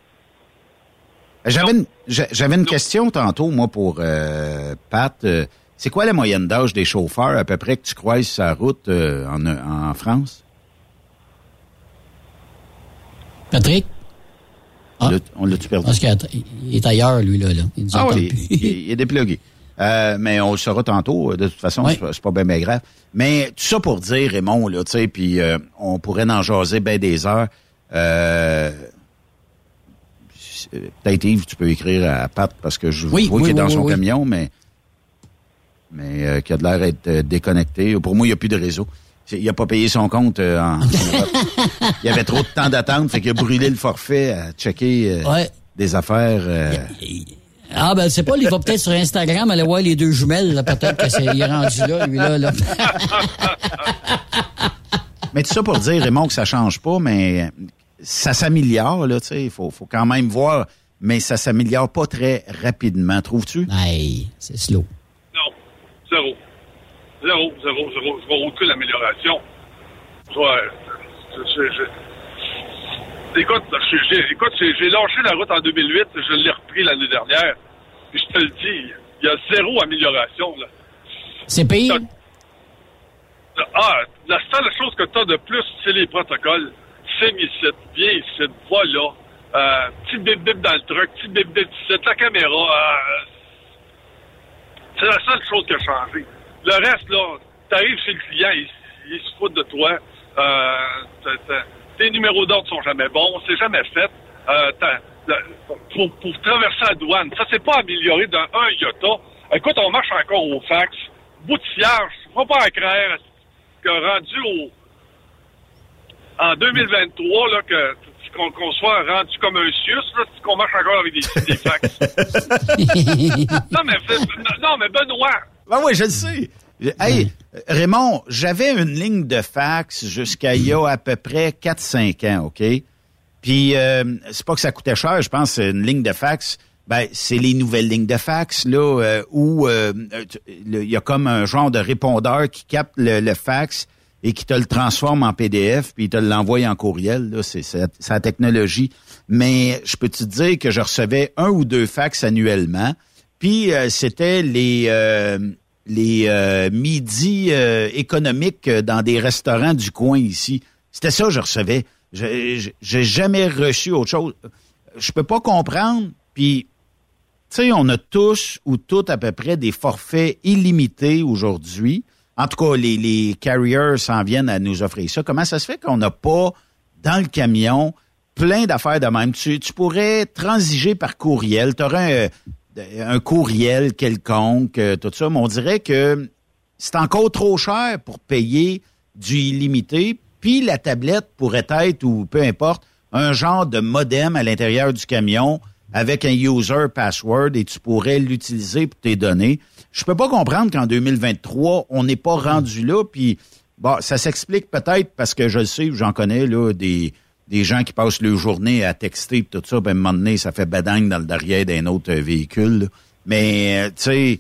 J'avais une, j'a- j'avais une question tantôt, moi, pour euh, Pat. Euh, c'est quoi la moyenne d'âge des chauffeurs, à peu près, que tu croises sur la route euh, en, en France? Patrick? On l'a- On l'a-tu perdu? Parce qu'il est ailleurs, lui, là. là. Il nous Ah oui, plus. il, il est déplugué. Euh, mais on le saura tantôt. De toute façon, Ouais. c'est pas- bien bien grave. Mais tout ça pour dire, Raymond, là, tu sais, puis euh, on pourrait en jaser bien des heures. Euh, Peut-être Yves, tu peux écrire à Pat parce que je Oui, vois oui, qu'il est dans oui, son oui, oui. camion, mais mais euh, qui a de l'air d'être euh, déconnecté. Pour moi, il n'y a plus de réseau. Il n'a pas payé son compte euh, en. Il y avait trop de temps d'attente, fait qu'il a brûlé le forfait à checker euh, Ouais. des affaires. euh, Ah, ben, c'est pas, il va peut-être sur Instagram aller voir les deux jumelles, là. Peut-être que c'est, il est rendu là, lui, là, là. Mais tout ça pour dire, Raymond, que ça change pas, mais ça s'améliore, là, tu sais. Il faut, faut quand même voir, mais ça s'améliore pas très rapidement, trouves-tu? Hey, c'est slow. Non, zéro. Zéro, zéro, zéro. Je vois aucune amélioration. Je vois, je- je- je- Écoute, j'ai- j'ai écoute, j'ai j'ai lâché la route en 2008, je l'ai repris l'année dernière. Puis je te le dis, il y a zéro amélioration. Là. C'est pire? Ah, la seule chose que tu as de plus, c'est les protocoles. C'est ici, viens ici, voilà. Euh, petit bip bip dans le truck, petit bip bip ici, la caméra. euh, c'est la seule chose qui a changé. Le reste, là, t'arrives chez le client, il, il se fout de toi. Euh, tes numéros d'ordre sont jamais bons, c'est jamais fait. Euh, pour, pour traverser la douane, ça c'est pas amélioré d'un un iota. Écoute, on marche encore au fax. Boutillage, faut pas en craindre que rendu au en 2023 là que qu'on qu'on soit rendu comme un sius là, qu'on marche encore avec des, des fax. non mais non mais Benoît, Ben oui, je le sais. Hey, Raymond, j'avais une ligne de fax jusqu'à il y a à peu près 4-5 ans, OK? Puis, euh, c'est pas que ça coûtait cher, je pense, une ligne de fax. Ben, c'est les nouvelles lignes de fax, là, euh, où euh, il y a comme un genre de répondeur qui capte le, le fax et qui te le transforme en PDF, puis il te l'envoie en courriel. Là, c'est, c'est, c'est la technologie. Mais je peux te dire que je recevais un ou deux fax annuellement? Puis euh, c'était les euh, les euh, midis euh, économiques euh, dans des restaurants du coin ici. C'était ça que je recevais. J'ai jamais reçu autre chose. Je peux pas comprendre. Puis, tu sais, on a tous ou toutes à peu près des forfaits illimités aujourd'hui. En tout cas, les, les carriers s'en viennent à nous offrir ça. Comment ça se fait qu'on n'a pas dans le camion plein d'affaires de même? Tu, tu pourrais transiger par courriel. Tu aurais un, un courriel quelconque, euh, tout ça, mais on dirait que c'est encore trop cher pour payer du illimité. Puis la tablette pourrait être, ou peu importe, un genre de modem à l'intérieur du camion avec un user password et tu pourrais l'utiliser pour tes données. Je peux pas comprendre qu'en 2023, on n'est pas rendu là. Puis bon, ça s'explique peut-être parce que je le sais, j'en connais là des des gens qui passent leur journée à texter et tout ça, ben, à un moment donné, ça fait badagne dans le derrière d'un autre euh, véhicule. là. Mais, euh, tu sais,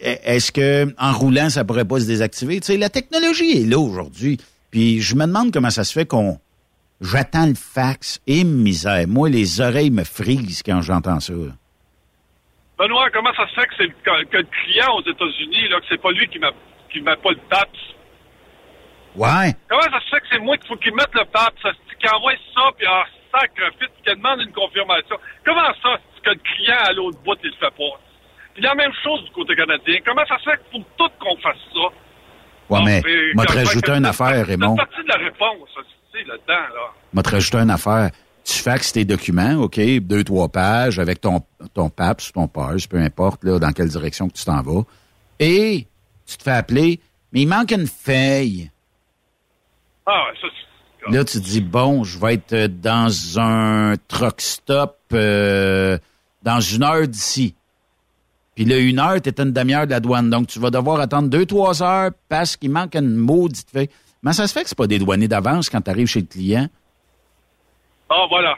est-ce que en roulant, ça pourrait pas se désactiver? Tu sais, la technologie est là aujourd'hui. Puis je me demande comment ça se fait qu'on... J'attends le fax et misère. Moi, les oreilles me frisent quand j'entends ça. là. Benoît, comment ça se fait que c'est le, que, que le client aux États-Unis là que c'est pas lui qui met qui met pas le PAPS? Ouais. Comment ça se fait que c'est moi qu'il faut qu'il mette le PAPS, ça, qu'il envoie ça puis en sacrifice qu'il demande une confirmation? Comment ça que le client à l'autre bout il le fait pas? Puis la même chose du côté canadien. Comment ça se fait faut tout qu'on fasse ça? Ouais, mais mais m'a te rajouter une affaire, Raymond? C'est partie de la réponse, tu sais, là-dedans, là. m'a te rajouter une affaire? Tu faxes tes documents, OK, deux, trois pages avec ton, ton PAPS, ton PARS, peu importe là, dans quelle direction que tu t'en vas. Et tu te fais appeler, mais il manque une feuille. Ah, ça, c'est... Là, tu te dis, bon, je vais être euh, dans un truck stop euh, dans une heure d'ici. Puis le une heure, tu une demi-heure de la douane. Donc, tu vas devoir attendre deux, trois heures parce qu'il manque une maudite feuille. Mais ça se fait que c'est pas dédouané d'avance quand tu arrives chez le client? Ah, voilà.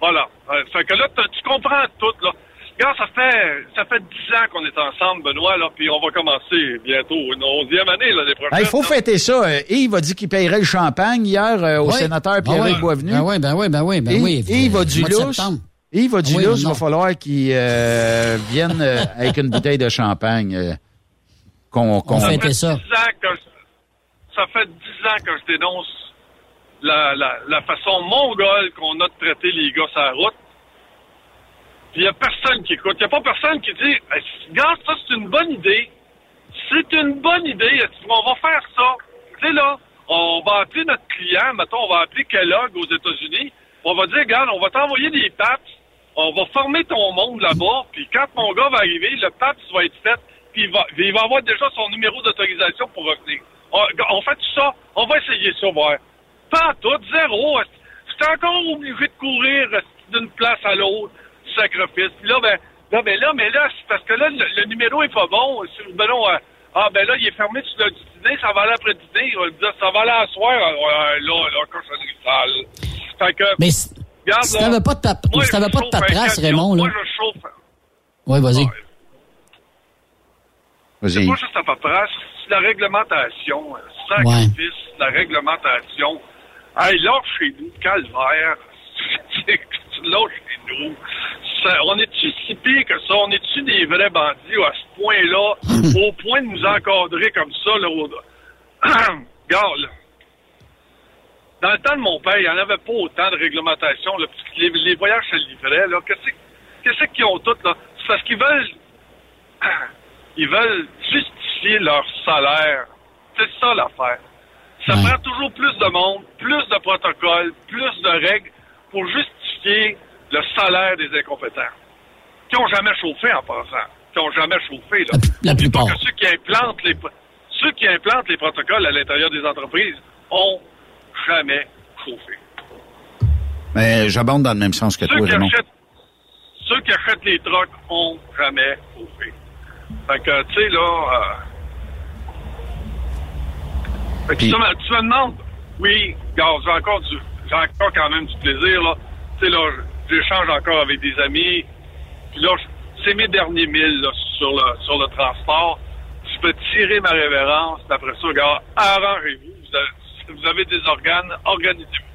Voilà. Euh, fait que là, tu comprends tout, là. Regarde, ça fait, ça fait dix ans qu'on est ensemble, Benoît, là, puis on va commencer bientôt une onzième année, l'année prochaine. Il faut fêter ça. Euh, Yves a dit qu'il payerait le champagne hier euh, au Oui. sénateur Ben Pierre-Yves. Boisvenu. Ben oui, ben oui, ben oui, ben Yves- oui. Yves a du lousse. Yves a du Oui, lousse. Il va falloir qu'il euh, vienne euh, avec une bouteille de champagne. euh, qu'on, qu'on... On fêtait Ça ça. fait dix ans que je- ça fait dix ans que je dénonce la, la, la façon mongole qu'on a de traiter les gars sur la route. Il n'y a personne qui écoute. Il n'y a pas personne qui dit Regarde, ça, c'est une bonne idée. C'est une bonne idée. On va faire ça. Tu sais, là, on va appeler notre client. Mettons, on va appeler Kellogg aux États-Unis. On va dire Regarde, on va t'envoyer des PAPS. On va former ton monde là-bas. Puis quand mon gars va arriver, le PAPS va être fait. Puis il va, avoir déjà son numéro d'autorisation pour revenir. On, fait tout ça. On va essayer ça, voir. Pas tout, zéro. J'étais encore obligé de courir d'une place à l'autre, sacrifice. Puis là, ben, là, ben là, mais là, c'est parce que là, le, le numéro est pas bon. Si- Ben non, euh, ah, ben là, il est fermé sur le dîner, ça va aller après dîner. Il va dire, ça va aller à soir. Ah, Ouais, là, là, cochonnerie sale. Fait que, Mais si regarde, si t'avais pas de pap- moi, si t'avais pas de paperasse. Raymond, là. Moi, je chauffe. Oui, vas-y. C'est Vas-y. pas juste la paperasse, c'est la réglementation. euh, Sacrifice, la réglementation. Hey, là, chez nous, calvaire. là, chez nous. Ça- on est-tu si pire que ça? On est-tu des vrais bandits à ce point-là, au point de nous encadrer comme ça, là? au- Regarde, là. Dans le temps de mon père, il n'y en avait pas autant de réglementation. Là, les, les voyages se livraient. Là. Qu'est-ce, qu'ils ont toutes? Là? C'est parce qu'ils veulent ils veulent justifier leur salaire. C'est ça l'affaire. Ça prend toujours plus de monde, plus de protocoles, plus de règles pour justifier le salaire des incompétents. Qui ont jamais chauffé en passant. Qui ont jamais chauffé. Là. La plupart. ceux qui implantent les ceux qui implantent les protocoles à l'intérieur des entreprises ont jamais chauffé. Mais j'abonde dans le même sens que Ceux toi, qui, achètent, ceux qui achètent les trucks ont jamais chauffé. Fait que, tu sais, là... Euh... Puis- tu, me, tu me demandes... Oui, gars, j'ai encore, du, j'ai encore quand même du plaisir, là. Tu sais, là, j'échange encore avec des amis. Puis là, c'est mes derniers milles, là, sur le, transport. Je peux tirer ma révérence. Après ça, gars, arrangez-vous. Vous vous avez des organes, organisez-vous.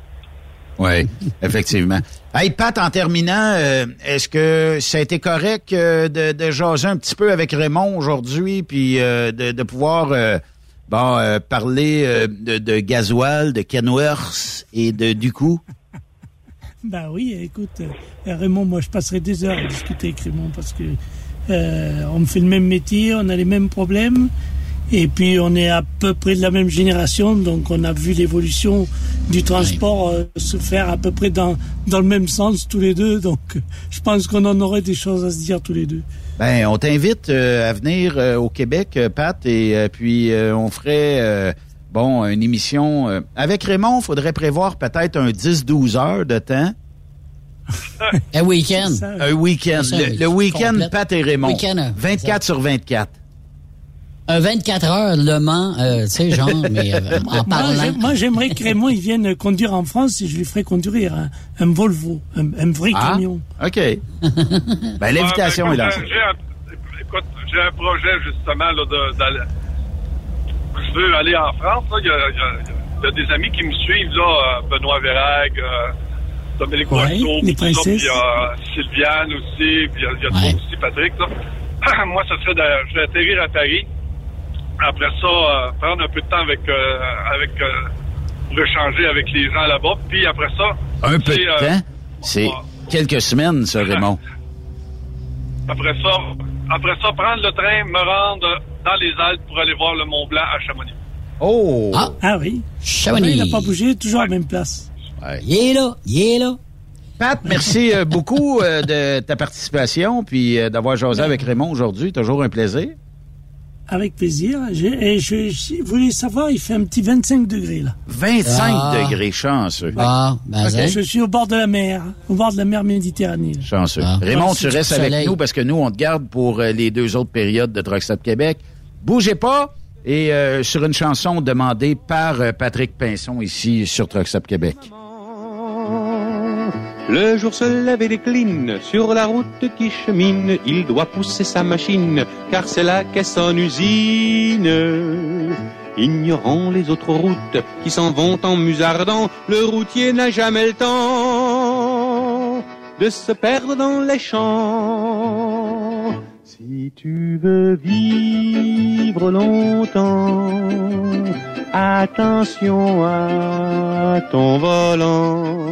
Oui, effectivement. Hey, Pat, en terminant, euh, est-ce que ça a été correct euh, de, de jaser un petit peu avec Raymond aujourd'hui, puis euh, de, pouvoir parler de, gasoil, de Kenworth et de Ducou? Ben oui, écoute, euh, Raymond, moi je passerai des heures à discuter avec Raymond parce que euh, on fait le même métier, on a les mêmes problèmes et puis on est à peu près de la même génération, donc on a vu l'évolution du transport euh, se faire à peu près dans, dans le même sens tous les deux, donc je pense qu'on en aurait des choses à se dire tous les deux. Ben, on t'invite euh, à venir euh, au Québec, Pat, et puis on ferait euh, bon une émission euh, avec Raymond. Il faudrait prévoir peut-être un 10-12 heures de temps. Un week-end. Un week-end. Le, week-end. Pat et Raymond. Week-end, euh, 24 sur 24. Un 24 heures Le Mans, euh, tu sais, genre, mais euh, en Moi, parlant. Moi, j'aimerais que Raymond il vienne conduire en France et je lui ferai conduire un, un Volvo, un, un vrai Ah, camion. OK. ben, l'invitation est ben, lancée. écoute, j'ai un- Écoute, j'ai un projet justement là, de, d'aller- Je veux aller en France. là. Il y, y y a des amis qui me suivent, là, euh, Benoît Vérag, euh, Dominique Ouais, Boisseau, puis il y a Sylviane aussi, puis il y a, y a toi aussi, Patrick. là. Moi, ça serait de, je vais atterrir à Paris. Après ça, euh, prendre un peu de temps avec, euh, avec euh, pour échanger avec les gens là-bas. Puis après ça, Un peu c'est, de euh, temps. C'est quelques semaines, ça, Raymond. Après ça, après ça, prendre le train, me rendre dans les Alpes pour aller voir le Mont Blanc à Chamonix. Oh! Ah, Ah oui. Chamonix. Il n'a pas bougé, toujours à la même place. Il est là, il est là. Pat, merci euh, beaucoup euh, de ta participation puis euh, d'avoir jasé avec Raymond aujourd'hui. Toujours un plaisir. Avec plaisir. J'ai- Et je, je voulais savoir, il fait un petit 25 degrés là. 25 Ah. degrés, chanceux. Ah, ben, hein. je suis au bord de la mer, au bord de la mer Méditerranée. là. Chanceux. Ah. Raymond, tu restes avec soleil. nous parce que nous, on te garde pour euh, les deux autres périodes de Truck Stop Québec. Bougez pas. Et euh, sur une chanson demandée par euh, Patrick Pinson ici sur Truck Stop Québec. Le jour se lève et décline sur la route qui chemine. Il doit pousser sa machine car c'est là qu'est son usine. Ignorant les autres routes qui s'en vont en musardant, le routier n'a jamais le temps de se perdre dans les champs. Si tu veux vivre longtemps, attention à ton volant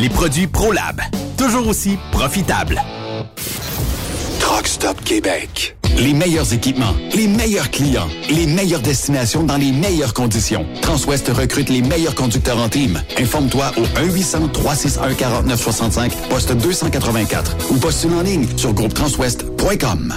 Les produits ProLab, toujours aussi profitables. Truck Stop Québec. Les meilleurs équipements, les meilleurs clients, les meilleures destinations dans les meilleures conditions. Transwest recrute les meilleurs conducteurs en team. Informe-toi au 1-800-361-4965, poste 284 ou postule en ligne sur groupetranswest.com.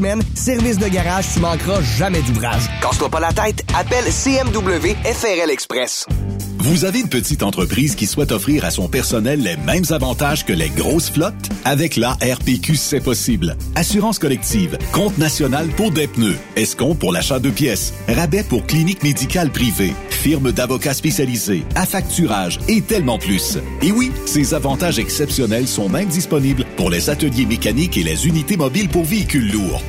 Service de garage, tu manqueras jamais d'ouvrage. Casse-toi pas la tête, appelle CMW FRL Express. Vous avez une petite entreprise qui souhaite offrir à son personnel les mêmes avantages que les grosses flottes? Avec la RPQ, c'est possible. Assurance collective, compte national pour des pneus, escompte pour l'achat de pièces, rabais pour clinique médicale privée, firme d'avocats spécialisés, affacturage et tellement plus. Et oui, ces avantages exceptionnels sont même disponibles pour les ateliers mécaniques et les unités mobiles pour véhicules lourds.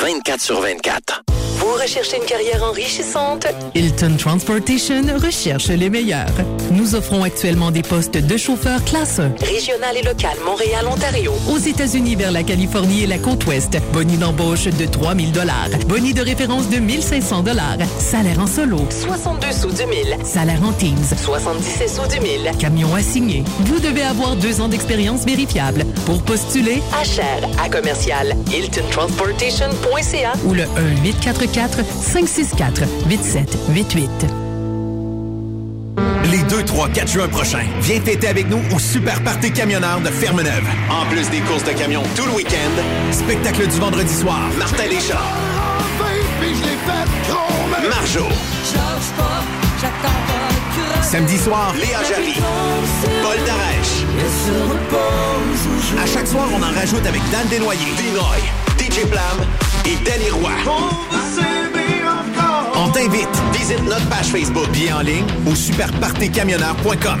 24 sur 24. Vous recherchez une carrière enrichissante? Hilton Transportation recherche les meilleurs. Nous offrons actuellement des postes de chauffeur classe 1. Régional et local, Montréal, Ontario. Aux États-Unis vers la Californie et la côte ouest. Boni d'embauche de 3000 dollars. Boni de référence de 1500 dollars. Salaire en solo. 62 sous du mille. Salaire en teams. 77 sous du mille. Camion assigné. Vous devez avoir deux ans d'expérience vérifiable. Pour postuler, Achère à commercial ou le 1-844-564-8788. Les 2, 3, 4 juin prochains, viens t'aider avec nous au Super Party Camionneur de Fermeneuve. En plus des courses de camions tout le week-end, Spectacle du vendredi soir. Martin Léchard. Marjo. Samedi soir, Léa Jarry. Paul Darèche. à chaque soir, on en rajoute avec Dan Desnoyers. Dinoy. DJ Plam et Danny Roy. On t'invite. Visite notre page Facebook. Bien en ligne au superpartycamionneur.com.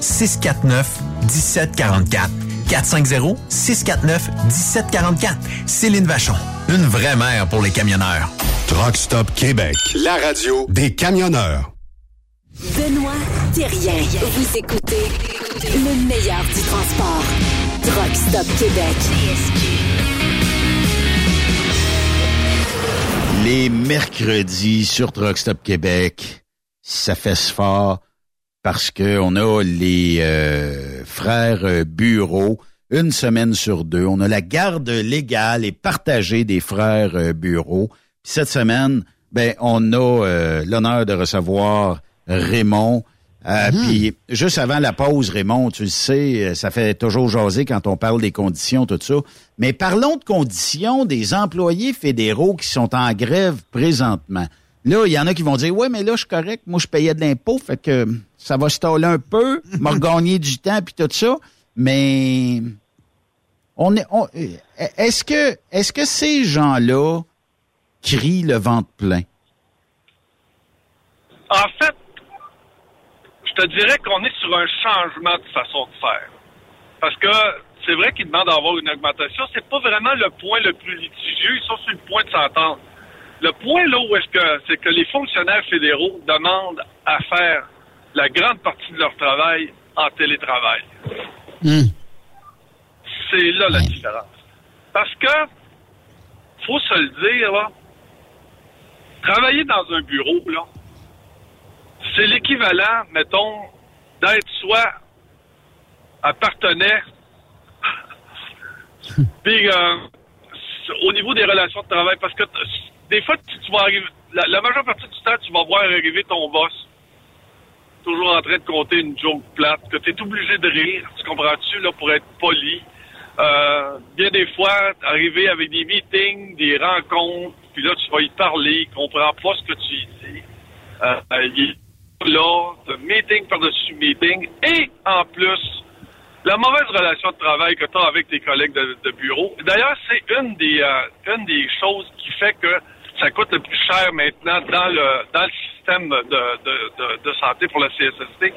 649 1744. 450-649-1744. Céline Vachon. Une vraie mère pour les camionneurs. Truck Stop Québec. La radio Des camionneurs. Benoît Thérien. Vous écoutez le meilleur du transport. Truck Stop Québec. Les mercredis sur Truck Stop Québec, ça fait ce fort parce que on a les euh, frères euh, Bureau une semaine sur deux. On a la garde légale et partagée des frères euh, Bureau. Puis cette semaine, ben on a euh, l'honneur de recevoir Raymond. Euh, Puis juste avant la pause, Raymond, tu le sais, ça fait toujours jaser quand on parle des conditions, tout ça. Mais parlons de conditions des employés fédéraux qui sont en grève présentement. Là, il y en a qui vont dire, ouais, mais là, je suis correct. Moi, je payais de l'impôt, fait que ça va se taler un peu, m'a gagné du temps, puis tout ça. Mais on est, on- est-ce que, est-ce que ces gens-là crient le ventre plein? En fait, je te dirais qu'on est sur un changement de façon de faire. Parce que c'est vrai qu'ils demandent d'avoir une augmentation. C'est pas vraiment le point le plus litigieux. Ils sont sur le point de s'entendre. Le point là où est-ce que c'est que les fonctionnaires fédéraux demandent à faire la grande partie de leur travail en télétravail. C'est là la différence. Parce que, faut se le dire, là, travailler dans un bureau, là, c'est l'équivalent, mettons, d'être soit un partenaire, puis euh, au niveau des relations de travail, parce que des fois, tu, vas arriver, la, majeure partie du temps, tu vas voir arriver ton boss, toujours en train de compter une joke plate, que tu es obligé de rire, tu comprends-tu, là, pour être poli. Euh, bien des fois, arriver avec des meetings, des rencontres, puis là, tu vas y parler, il comprend pas ce que tu dis. Euh, il est là, de meeting par-dessus meeting, et en plus, la mauvaise relation de travail que tu as avec tes collègues de, de bureau. D'ailleurs, c'est une des euh, une des choses qui fait que ça coûte le plus cher maintenant dans le dans le système de, de, de, santé pour la CSST.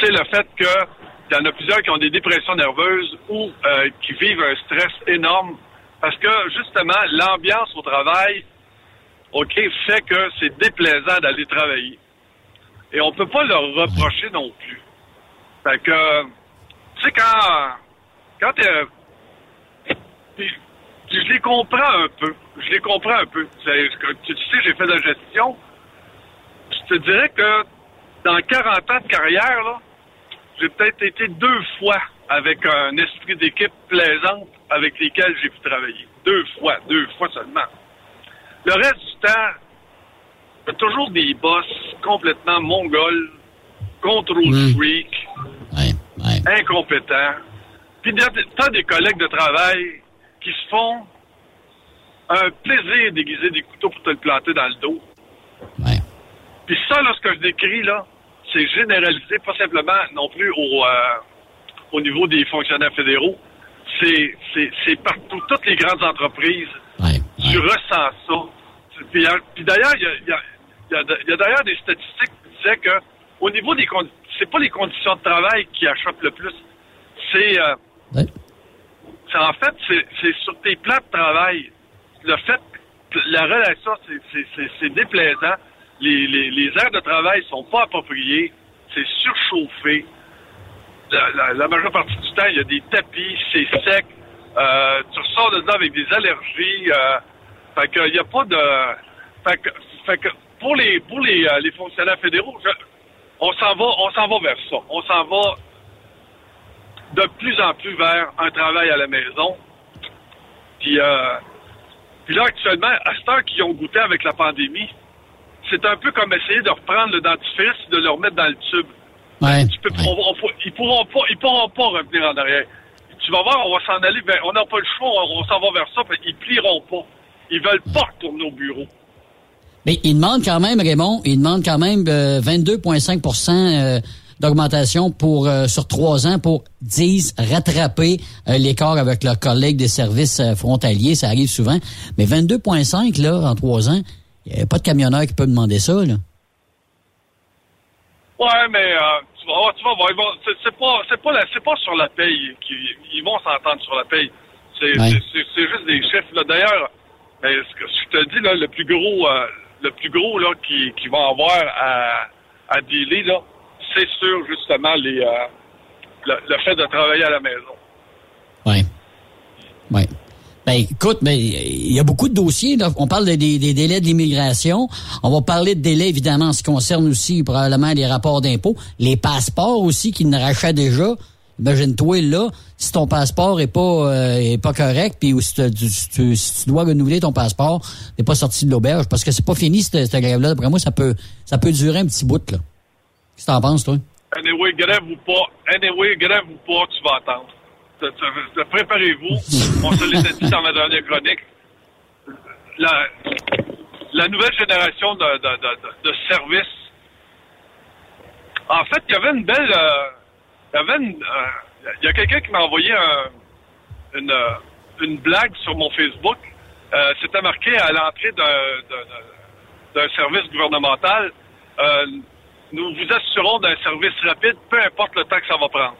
C'est le fait que il y en a plusieurs qui ont des dépressions nerveuses ou euh, qui vivent un stress énorme parce que justement l'ambiance au travail, ok, fait que c'est déplaisant d'aller travailler. Et on peut pas leur reprocher non plus. Fait que, tu sais, quand, quand t'es- je les comprends un peu. Je les comprends un peu. Tu, sais, j'ai fait de la gestion. Je te dirais que dans 40 ans de carrière, là, j'ai peut-être été deux fois avec un esprit d'équipe plaisante avec lesquels j'ai pu travailler. Deux fois, deux fois seulement. Le reste du temps, il y a toujours des boss complètement mongols, control freak, incompétents. Puis t'as des collègues de travail qui se font un plaisir d'aiguiser des couteaux pour te le planter dans le dos. Puis ça, là, ce que je décris, là, c'est généralisé, pas simplement non plus au, euh, au niveau des fonctionnaires fédéraux. C'est, c'est, c'est partout, toutes les grandes entreprises. Tu ressens ça. Puis, euh, puis d'ailleurs, il y a, y a- il y a- il y a d'ailleurs des statistiques qui disaient que au niveau des conditions, c'est pas les conditions de travail qui achoppent le plus. C'est, euh, c'est en fait, c'est, sur tes plans de travail. Le fait la relation, c'est, déplaisant. Les, aires de travail sont pas appropriées. C'est surchauffé. La, majeure partie du temps, il y a des tapis, c'est sec. Euh, tu ressors de là avec des allergies. Euh, fait que, il y a pas de... Fait que, fait que pour les, pour les, euh, les fonctionnaires fédéraux, on s'en va, on s'en va vers ça. On s'en va de plus en plus vers un travail à la maison. Puis, euh, puis là, actuellement, à cette heure qu'ils ont goûté avec la pandémie, c'est un peu comme essayer de reprendre le dentifrice et de le remettre dans le tube. Tu peux- on va- on va- ils pourront pas, ils pourront pas revenir en arrière. Tu vas voir, on va s'en aller vers, on n'a pas le choix, on, on s'en va vers ça, puis ils plieront pas. Ils veulent pas retourner au bureau. Mais il demande quand même, Raymond, il demande quand même euh, 22,5 euh, d'augmentation pour euh, sur trois ans pour, disent, rattraper euh, l'écart avec leurs collègues des services euh, frontaliers. Ça arrive souvent. Mais 22,5 là, en trois ans, il n'y a pas de camionneur qui peut demander ça. Là. Ouais, mais euh, tu vas voir, tu vas voir, c'est pas, c'est pas, la- c'est pas sur la paye qu'ils ils vont s'entendre sur la paye. C'est Ouais. c'est- juste des chiffres. là. D'ailleurs, ce que je te dis là, le plus gros, euh, le plus gros là qui, qui vont avoir à, à dealer là, sur justement euh, le, le fait de travailler à la maison. Oui. Oui. Ben, écoute, mais il y a beaucoup de dossiers. On parle des, délais de l'immigration. On va parler de délais, évidemment, en ce qui concerne aussi probablement les rapports d'impôts. Les passeports aussi qui ne rachètent déjà. Imagine-toi, là, si ton passeport est pas euh, est pas correct, puis si, tu- tu- si tu, si tu dois renouveler ton passeport, t'es pas sorti de l'auberge, parce que c'est pas fini, cette, cette grève-là. D'après moi, ça peut ça peut durer un petit bout, là. Qu'est-ce que t'en penses, toi? Anyway, grève ou pas, anyway, grève ou pas, tu vas attendre. Te- te- te- Préparez-vous. On se l'était dit dans ma dernière chronique. La, la nouvelle génération de, de, de, de- de services. En fait, il y avait une belle. euh, il y avait une. euh, il y a quelqu'un qui m'a envoyé un- une, euh, une blague sur mon Facebook. Euh, C'était marqué à l'entrée d'un service gouvernemental. Nous vous assurons d'un service rapide, peu importe le temps que ça va prendre.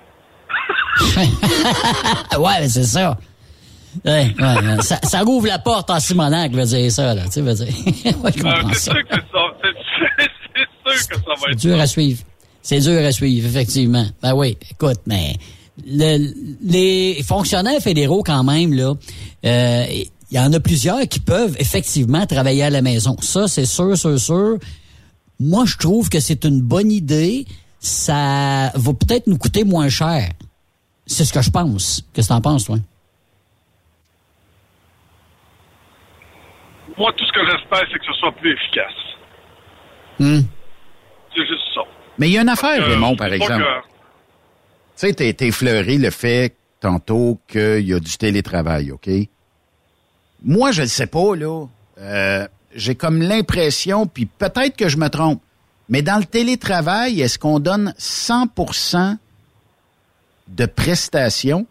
ouais, mais c'est ça. Ouais, ouais, ça, ça rouvre la porte en Simonac, veut dire ça, là. Tu veut dire. Ouais, Euh, c'est sûr que ça. C'est- C'est sûr que ça va C'est être dur à suivre. C'est dur à suivre, effectivement. Ben oui, écoute, mais le- les fonctionnaires fédéraux, quand même, là, euh, il y en a plusieurs qui peuvent effectivement travailler à la maison. Ça, c'est sûr, sûr, sûr. Moi, je trouve que c'est une bonne idée. Ça va peut-être nous coûter moins cher. C'est ce que je pense. Qu'est-ce que t'en penses, toi? Moi, tout ce que j'espère, c'est que ce soit plus efficace. Hmm. C'est juste ça. Mais il y a une affaire, Euh, Raymond, par exemple. que- Tu sais, t'as t'as effleuré le fait tantôt qu'il y a du télétravail, OK? Moi, je ne sais pas, là. Euh, J'ai comme l'impression, puis peut-être que je me trompe, mais dans le télétravail, est-ce qu'on donne 100% de prestations?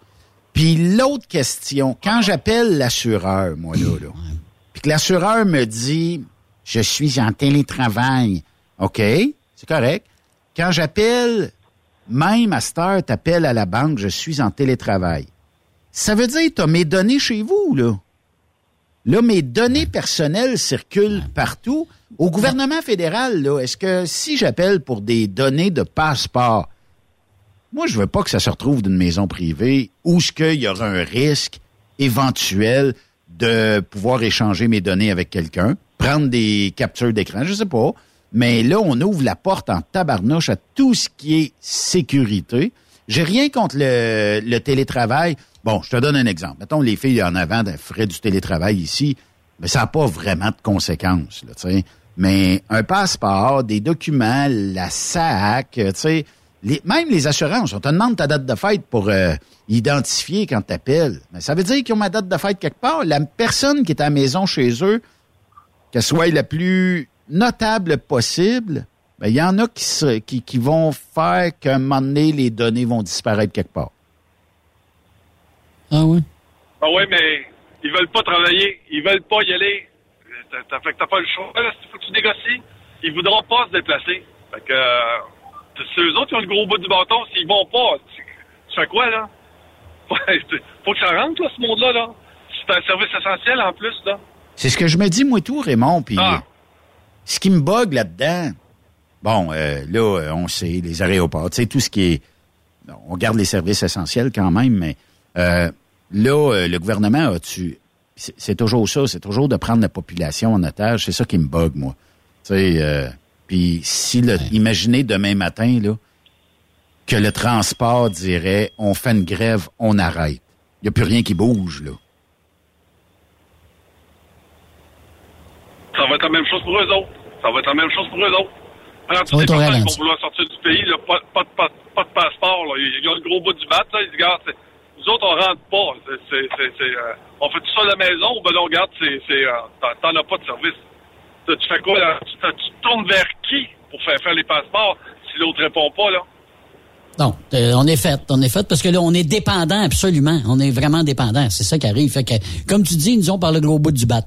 Puis l'autre question, quand j'appelle l'assureur, moi, là, là, puis que l'assureur me dit, je suis en télétravail, OK, c'est correct. Quand j'appelle, même à cette heure, t'appelles à la banque, je suis en télétravail. Ça veut dire, t'as mes données chez vous, là. Là, mes données personnelles circulent partout. Au gouvernement fédéral, est-ce que si j'appelle pour des données de passeport, moi, je veux pas que ça se retrouve d'une maison privée où ce qu'il y aura un risque éventuel de pouvoir échanger mes données avec quelqu'un, prendre des captures d'écran, je sais pas. Mais là, on ouvre la porte en tabarnouche à tout ce qui est sécurité. J'ai rien contre le télétravail. Bon, je te donne un exemple. Mettons, les filles en avant feraient du télétravail ici, mais ça n'a pas vraiment de conséquences, tu sais. Mais un passeport, des documents, la SAC, tu sais, même les assurances, on te demande ta date de fête pour euh, identifier quand tu appelles. Mais ça veut dire qu'ils ont ma date de fête quelque part. La personne qui est à la maison chez eux, qu'elle soit la plus notable possible, ben, il y en a qui, qui, qui vont faire qu'à un moment donné, les données vont disparaître quelque part. Ah oui? Ah ouais, mais ils veulent pas travailler. Ils veulent pas y aller. T'as, t'as- fait que t'as pas le choix. Là, il faut que tu négocies. Ils voudront pas se déplacer. Fait que euh, c'est eux autres qui ont le gros bout du bâton. S'ils vont pas, tu, tu fais quoi, là? Ouais, faut que ça rentre, là, ce monde-là, là. C'est un service essentiel, en plus, là. C'est ce que je me dis, moi, tout, Raymond. Puis Ah. ce qui me bug là-dedans, bon, euh, là, euh, on sait, les aéroports, tu sais, tout ce qui est. On garde les services essentiels quand même, mais euh, là, euh, le gouvernement a-tu. C'est c'est toujours ça, c'est toujours de prendre la population en otage. C'est ça qui me bug, moi. Tu sais, euh, puis si le, imaginez demain matin, là, que le transport dirait on fait une grève, on arrête. Il n'y a plus rien qui bouge, là. Ça va être la même chose pour eux autres. Ça va être la même chose pour eux autres. Alors, être les personnes qui vont vouloir sortir du pays, là, pas, pas, pas, pas de passeport, là. Ils ont le gros bout du bat, là. Ils disent, nous autres, on rentre pas. Euh, on fait tout ça à la maison, ben non, regarde, c'est, c'est, euh, t'en, as pas de service. Tu, tu fais quoi, là? Tu, tournes vers qui pour faire faire les passeports si l'autre répond pas, là? Non, euh, on est fait, on est fait parce que là, on est dépendant absolument. On est vraiment dépendant. C'est ça qui arrive. Fait que, comme tu dis, ils nous ont par le gros bout du bat.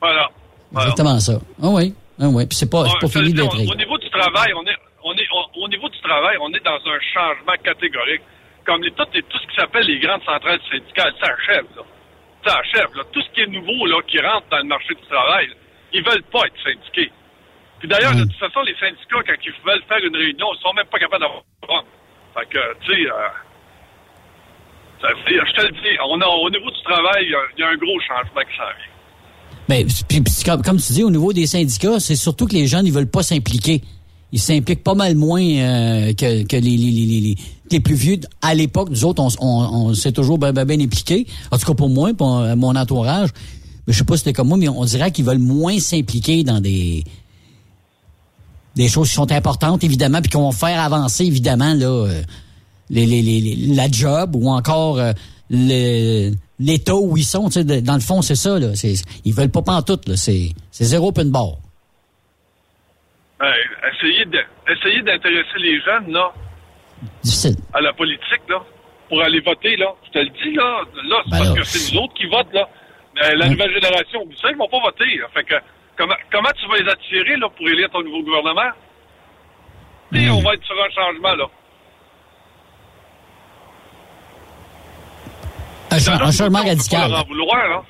Voilà. Voilà. Exactement ça. Ah oui, ah oui. Puis c'est pas, Ouais, pas fini d'être on-. Au niveau du travail, on est, on est, on- au niveau du travail, on est dans un changement catégorique. Comme les, tout, les- tout ce qui s'appelle les grandes centrales syndicales, ça achève, là. Ça achève, là. Tout ce qui est nouveau, là, qui rentre dans le marché du travail, là, ils veulent pas être syndiqués. Puis d'ailleurs, de toute façon, les syndicats, quand ils veulent faire une réunion, ils sont même pas capables d'avoir un. Fait que, tu sais, euh, je te le dis, on a, au niveau du travail, il y a- il y, a un gros changement qui s'en vient. Mais puis, puis comme, comme tu dis, au niveau des syndicats, c'est surtout que les jeunes, ils veulent pas s'impliquer. Ils s'impliquent pas mal moins euh, que, que les, les, les, les, plus vieux. À l'époque, nous autres, on, s'est toujours bien ben impliqués. En tout cas, pour moi, pour euh, mon entourage. Mais je sais pas si c'était comme moi, mais on dirait qu'ils veulent moins s'impliquer dans des des choses qui sont importantes, évidemment, puis qui vont faire avancer, évidemment, là, euh, la job ou encore euh, l'état où ils sont. de- Dans le fond, c'est ça. Là. Ils veulent pas pantoute. C'est zéro open bar. Euh, essayez d'intéresser les jeunes, là, difficile. À la politique, là, pour aller voter, là. Je te le dis, là, là c'est ben parce que c'est nous autres qui votent, là. Mais la nouvelle génération, vous savez qu'ils vont pas voter. Fait que, comment, comment tu vas les attirer, là, pour élire ton nouveau gouvernement? Et hmm. on va être sur un changement, là. Un, changement radical. Vouloir, hein.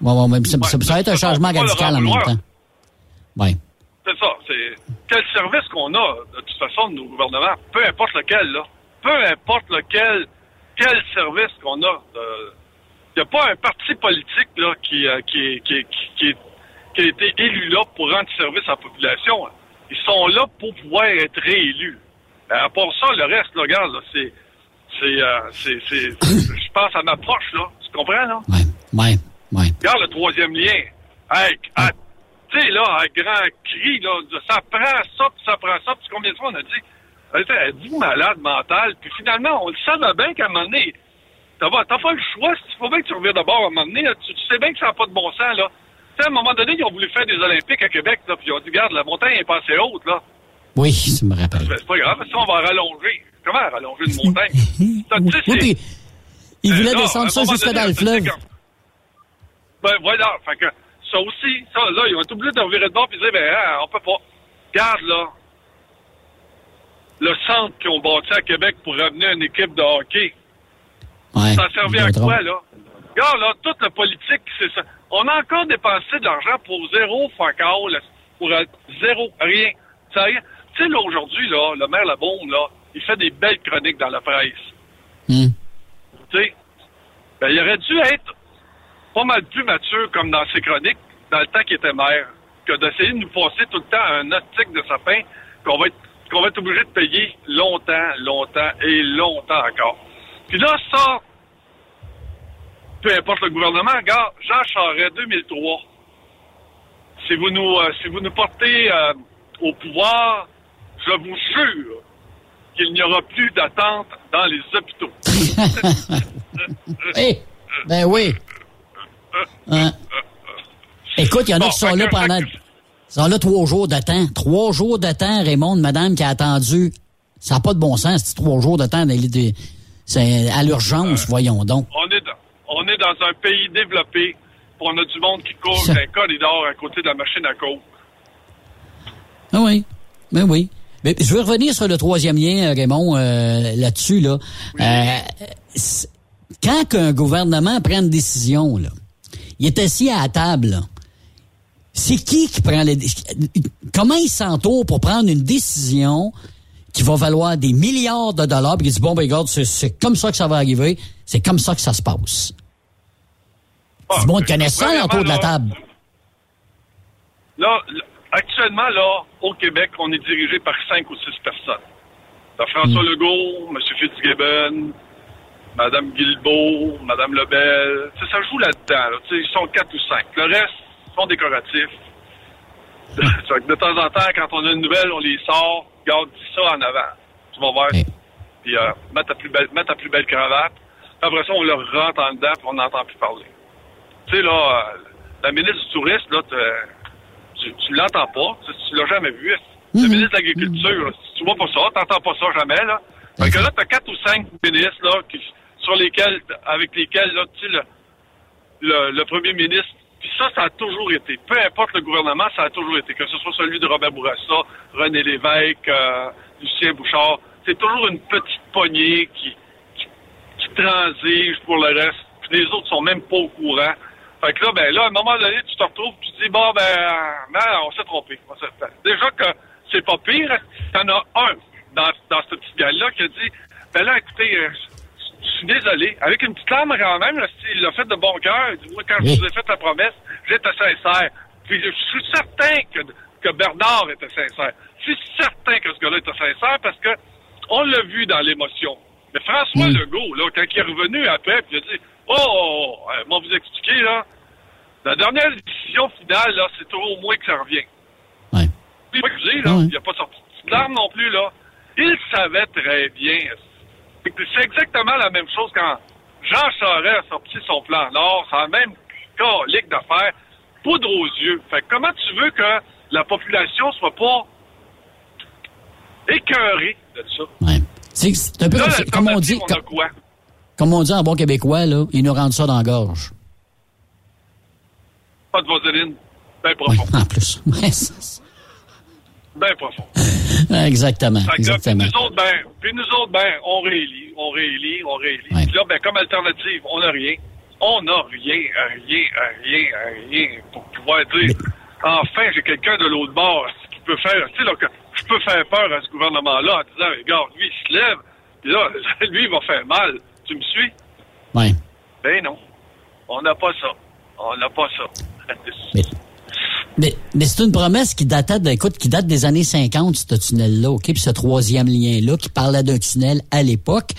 bon, bon, mais ça, ça, va être un changement radical en même temps. Oui. C'est ça. C'est quel service qu'on a, de toute façon, de nos gouvernements, peu importe lequel, là. Peu importe lequel, quel service qu'on a. Il n'y a pas un parti politique là, qui, euh, qui, qui, qui, qui a été élu là pour rendre service à la population. Ils sont là pour pouvoir être réélus. À part ça, le reste, là, regarde, là, c'est. C'est. euh, c'est- c'est- Je pense à ma proche, là. Tu comprends, là? Ouais, ouais. Regarde le troisième lien. Hey, ah, tu sais, là, un grand cri, là, ça prend ça, puis ça prend ça, puis combien de fois on a dit, êtes-vous malade mental? Puis finalement, on le savait bien qu'à un moment donné, t'as pas, pas le choix, il faut bien que tu reviens d'abord à un moment donné, là. tu, tu sais bien que ça n'a pas de bon sens, là. Tu sais, à un moment donné, ils ont voulu faire des Olympiques à Québec, là, puis ils ont dit, regarde, la montagne est pas assez haute, là. Oui, ça me rappelle. Ben, c'est pas grave, ça, on va rallonger. Comment rallonger une montagne? Ça, tu sais, Oui, c'est- puis il Euh, voulait là, à descendre ça jusque dans le fleuve. Ben voilà, fait que ça aussi, ça là, ils vont être obligés de revirer de bord et dire, ben hein, on peut pas. Regarde là, le centre qu'ils ont bâti à Québec pour ramener une équipe de hockey, Ouais, ça servait à quoi là? Regarde là, toute la politique, c'est ça. On a encore dépensé de l'argent pour zéro fuck all, pour euh, zéro, rien. Ça rien. Tu sais, là, aujourd'hui, là, le maire Labaume, là, il fait des belles chroniques dans la presse. Hmm. Tu sais, ben, il aurait dû être pas mal plus mature comme dans ses chroniques dans le temps qu'il était maire que d'essayer de nous passer tout le temps un optique de sapin qu'on va être qu'on va être obligé de payer longtemps, longtemps et longtemps encore. Puis là, ça, peu importe le gouvernement, regarde, Jean Charest, 2003, si vous nous, euh, si vous nous portez euh, au pouvoir, je vous jure qu'il n'y aura plus d'attente dans les hôpitaux. Eh, ben oui. Hein? Écoute, il y en a Bon, qui sont là que- pendant. Ils sont là trois jours de temps. Trois jours de temps, Raymond, madame qui a attendu. Ça n'a pas de bon sens, ces trois jours de temps. C'est à l'urgence, voyons donc. On est, dans, on est dans un pays développé, on a du monde qui court Ça- dans un corridor à côté de la machine à coke. Ah oui, ben oui. Mais je veux revenir sur le troisième lien, euh, Raymond, euh, là-dessus. Là. Euh, quand qu'un gouvernement prend une décision, là, il est assis à la table. là. C'est qui qui prend les Comment il s'entoure pour prendre une décision qui va valoir des milliards de dollars, puis il dit bon ben regarde, c'est- c'est comme ça que ça va arriver, c'est comme ça que ça se passe. du monde connaît ça autour de la table. Là, actuellement, là, au Québec, on est dirigé par cinq ou six personnes. François Legault, M. Fitzgibbon, Mme Guilbeault, Mme Lebel. Ça joue là-dedans. Là. Ils sont quatre ou cinq. Le reste sont décoratifs. De temps en temps, quand on a une nouvelle, on les sort. Garde dis ça en avant. Tu vas voir. Puis euh, mets, ta plus belle, mets ta plus belle cravate. Puis après ça, on leur rentre en dedans puis on n'entend plus parler. Tu sais, là, euh, la ministre du Tourisme, là, tu, tu l'entends pas. Tu, l'as jamais vu. Le ministre de l'Agriculture, là, tu vois pas ça, t'entends pas ça jamais, là. Fait que là, t'as quatre ou cinq ministres, là, qui, sur lesquels, avec lesquels, là, tu sais, le, le, premier ministre, puis ça, ça a toujours été. Peu importe le gouvernement, ça a toujours été. Que ce soit celui de Robert Bourassa, René Lévesque, euh, Lucien Bouchard, c'est toujours une petite poignée qui, qui, transige pour le reste. Puis les autres sont même pas au courant. Fait que là, ben là, à un moment donné, tu te retrouves, tu dis, bon, ben, ben, on s'est trompé. Déjà que c'est pas pire, il y en a un dans, dans ce petit gars-là qui a dit, ben là, écoutez, euh, je suis désolé. Avec une petite larme quand même, là, il l'a fait de bon cœur. Il dit, moi, quand je vous ai fait la promesse, j'étais sincère. Puis je suis certain que, que Bernard était sincère. Je suis certain que ce gars-là était sincère parce que on l'a vu dans l'émotion. Mais François Legault, là, quand il est revenu après, puis il a dit, oh, oh, oh, euh, moi vous expliquer, là, la dernière décision finale, là, c'est toujours moi que ça revient. Puis, je dis, là, il n'a pas sorti de petite larme non plus, là. Il savait très bien. C'est exactement la même chose quand Jean Charest a sorti son plan Nord, c'est la même calique d'affaires, poudre aux yeux. Fait que comment tu veux que la population soit pas écœurée de ça? C'est c'est un peu Là, comme, comme on dit, on comme on dit en bon québécois, là, ils nous rendent ça dans la gorge. Pas de vaseline. Ben profond. En plus. Ben profond. exactement. Fait que là, puis exactement. nous autres, ben, puis nous autres, ben, on réélit, on réélit, on réélit. Puis là, ben, comme alternative, on n'a rien. On n'a rien, rien, rien, rien pour pouvoir dire enfin, j'ai quelqu'un de l'autre bord qui peut faire, tu sais, là, que je peux faire peur à ce gouvernement-là en disant, regarde, lui, il se lève, puis là, lui, il va faire mal. Tu me suis? Oui. Ben non. On n'a pas ça. On n'a pas ça. Mais, mais c'est une promesse qui datait, écoute, qui date des années 50, ce tunnel-là, OK? Puis ce troisième lien-là, qui parlait d'un tunnel à l'époque.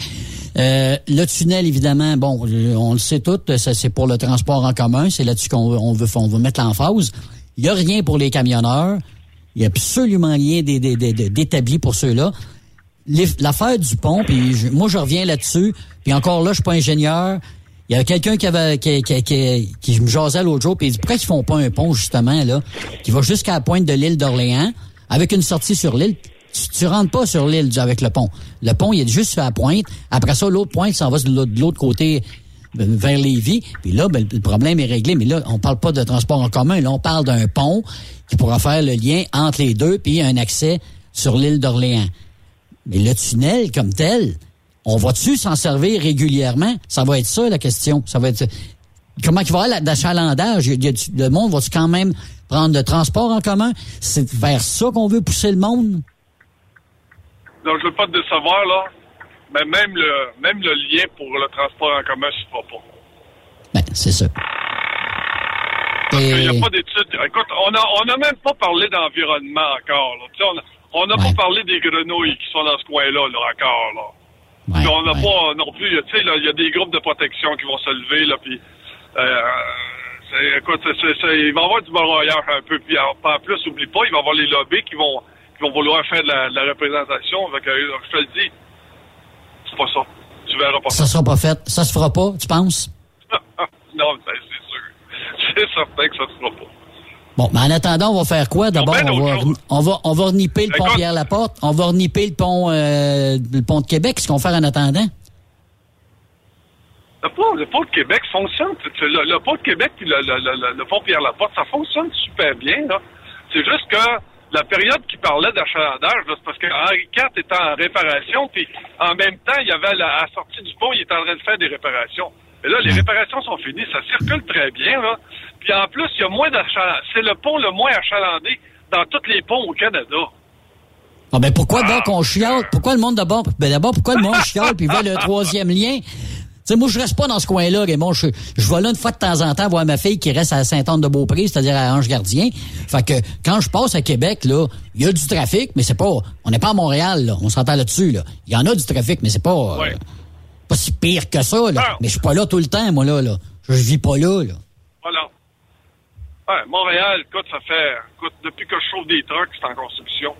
Euh, le tunnel, évidemment, bon, on le sait tout, c'est pour le transport en commun. C'est là-dessus qu'on on veut, on veut mettre l'emphase. Il n'y a rien pour les camionneurs. Il n'y a absolument rien d'établi pour ceux-là. L'affaire du pont, puis moi, je reviens là-dessus. Puis encore là, je suis pas ingénieur. Il y a quelqu'un qui avait qui, qui, qui, qui, me jasait l'autre jour, puis il dit pourquoi ils font pas un pont justement là, qui va jusqu'à la pointe de l'île d'Orléans, avec une sortie sur l'île. Tu, tu rentres pas sur l'île avec le pont. Le pont, il est juste sur la pointe. Après ça, l'autre pointe s'en va de l'autre côté euh, vers Lévis. Puis là, ben, le problème est réglé. Mais là, on parle pas de transport en commun. Là, on parle d'un pont qui pourra faire le lien entre les deux, puis un accès sur l'île d'Orléans. Mais le tunnel comme tel, on va-tu s'en servir régulièrement? Ça va être ça, la question. Ça va être... Comment il va y avoir d'achalandage? Le monde va-tu quand même prendre le transport en commun? C'est vers ça qu'on veut pousser le monde? Non, je veux pas te décevoir, là. Mais même le, même le lien pour le transport en commun se fera pas. Ben, c'est ça. Parce qu'il n'y a pas d'études. Écoute, on n'a on a même pas parlé d'environnement encore. Là. On n'a pas parlé des grenouilles qui sont dans ce coin-là là, encore. Là. Ouais, on n'a pas non plus, tu sais, il y a des groupes de protection qui vont se lever, là, puis, euh, écoute, c est, c est, il va y avoir du broyeur un peu, puis en, plus, oublie pas, il va y avoir les lobbies qui vont, qui vont vouloir faire de la, de la représentation. Fait que, je te le dis, c'est pas ça. Tu verras pas ça. Ça sera pas fait. Ça se fera pas, tu penses? non, c'est sûr. C'est certain que ça se fera pas. Bon, mais en attendant, on va faire quoi? D'abord, on, va, on va on va reniper le pont Pierre-Laporte, on va reniper le pont euh, le pont de Québec. Qu'est-ce qu'on va faire en attendant? Le pont, le pont de Québec fonctionne. Le, le pont de Québec et le, le, le, pont Pierre-Laporte, ça fonctionne super bien. C'est juste que la période qui parlait d'achalandage, c'est parce que Henri IV était en réparation, puis en même temps, il y avait la, à la sortie du pont, il était en train de faire des réparations. Et là, les réparations sont finies, ça circule très bien, là. Puis en plus, il y a moins d'achalandage. C'est le pont le moins achalandé dans tous les ponts au Canada. Ah ben pourquoi ah. donc on chiale? Pourquoi le monde d'abord? Ben d'abord, pourquoi le monde chiale puis veut le troisième lien? Tu sais, moi, je reste pas dans ce coin-là, Raymond. Je, je vais là une fois de temps en temps voir ma fille qui reste à Sainte-Anne-de-Beaupré, c'est-à-dire à Ange-Gardien. Fait que quand je passe à Québec, là, il y a du trafic, mais c'est pas... On n'est pas à Montréal, là. On s'entend là-dessus, là. Il y en a du trafic, mais c'est pas... Ouais. Euh, pas si pire que ça, là. Ah. Mais je suis pas là tout le temps, moi, là. là. Je vis pas là, là. Voilà. Ouais, Montréal, écoute, ça fait... Écoute, depuis que je chauffe des trucks, c'est en construction.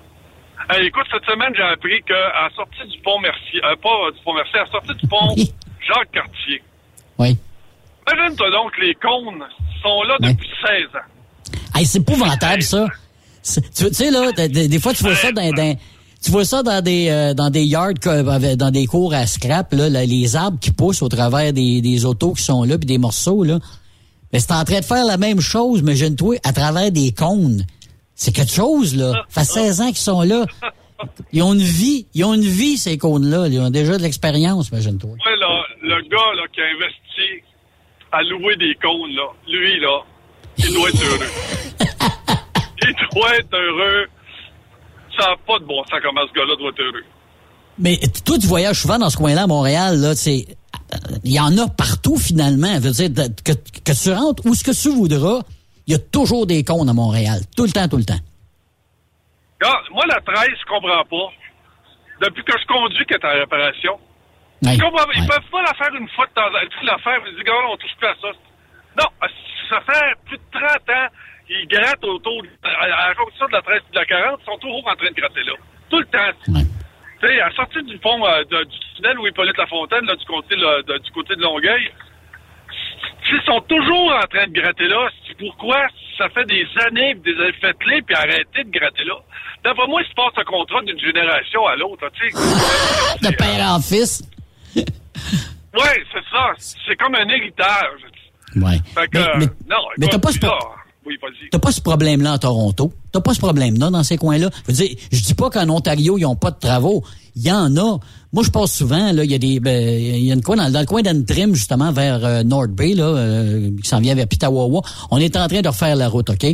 Écoute, cette semaine, j'ai appris qu'à la sortie du pont Mercier... Euh, pas du pont Mercier, à la sortie du pont... Jacques Cartier. Oui. Imagine-toi donc, les cônes sont là depuis oui. 16 ans. Hey, c'est épouvantable, ça. Tu sais, là, des, des, fois, tu vois ça dans, dans tu vois ça dans des euh, dans des yards dans des cours à scrap là, là, les arbres qui poussent au travers des, des autos qui sont là puis des morceaux là. Mais c'est en train de faire la même chose, mais jeune toi à travers des cônes. C'est quelque chose là. Ça fait 16 ans qu'ils sont là. Ils ont une vie, ils ont une vie ces cônes là, ils ont déjà de l'expérience, imagine-toi. Ouais, là, le gars là qui a investi à louer des cônes là, lui là, il doit être heureux. il doit être heureux ça n'a pas de bon sens comment ce gars-là doit être heureux. Mais toi, tu voyages souvent dans ce coin-là à Montréal, là, c'est. Il y en a partout finalement. Veux dire, que, que tu rentres où ce que tu voudras, il y a toujours des cons à Montréal. Tout le temps, tout le temps. Regarde, moi, la 13, je comprends pas. Depuis que je conduis qui est en réparation. Ouais. Je comprends, ouais. Ils peuvent pas la faire une fois de temps en temps. la faire, ils disent, on touche plus à ça. Non, ça fait plus de 30 ans ils grattent autour, à la de la 13 et de la 40, ils sont toujours en train de gratter là. Tout le temps. Ouais. Tu sais, à sortir du pont, euh, de, du tunnel où Hippolyte Lafontaine, là, du côté, là, de, du côté de Longueuil, ils sont toujours en train de gratter là. Pourquoi? Ça fait des années, des années faites-les, puis arrêtez de gratter là. D'après moi, il se passe un contrat d'une génération à l'autre, tu sais. de père en fils. oui, c'est ça. C'est comme un héritage. Ouais. Fait que, mais, mais, non, mais t'as pas ce T'as pas ce problème-là en Toronto? T'as pas ce problème-là dans ces coins-là? Je veux dire, je dis pas qu'en Ontario, ils ont pas de travaux. il y en a. Moi, je passe souvent, là, il y a des, ben, il y a une coin dans, le coin d'Antrim, justement, vers euh, North Bay, là, euh, qui s'en vient vers Pitawawa. On est en train de refaire la route, OK?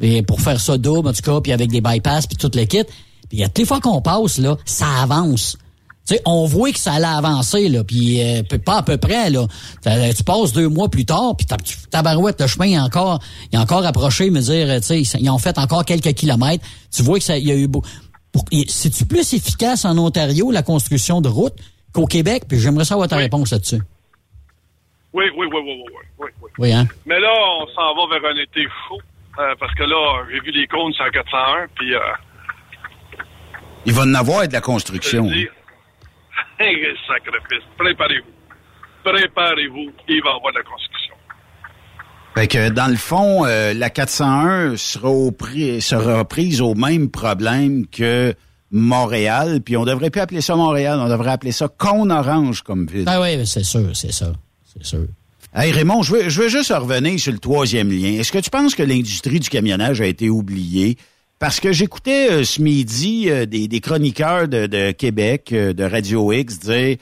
Et pour faire ça double, en tout cas, puis avec des bypass, puis tout le kit. Puis toutes les fois qu'on passe, là, ça avance. Tu sais, on voit que ça allait avancer, là, puis euh, pas à peu près, là. T'as- Tu passes deux mois plus tard, puis ta, ta barouette, le chemin est encore, il est encore approché, me dire, euh, tu sais, ils ont fait encore quelques kilomètres. Tu vois que ça, il y a eu beau. C'est-tu plus efficace en Ontario, la construction de routes, qu'au Québec? Puis j'aimerais savoir ta réponse là-dessus. Oui, oui, oui, oui, oui, oui, oui, oui. Hein? Mais là, on s'en va vers un été chaud. euh, parce que là, j'ai vu les cônes sur la 401, puis... Euh, Il va en avoir de la construction. je sacrifice, préparez-vous. Préparez-vous, il va y avoir de la construction. Fait que dans le fond, euh, la 401 sera, au pri- sera prise au même problème que Montréal, puis on devrait plus appeler ça Montréal, on devrait appeler ça Cône Orange comme ville. Ah oui, c'est sûr, c'est ça. C'est sûr. Hey Raymond, je veux, je veux juste revenir sur le troisième lien. Est-ce que tu penses que l'industrie du camionnage a été oubliée? Parce que j'écoutais euh, ce midi euh, des, des chroniqueurs de, de Québec, euh, de Radio X, dire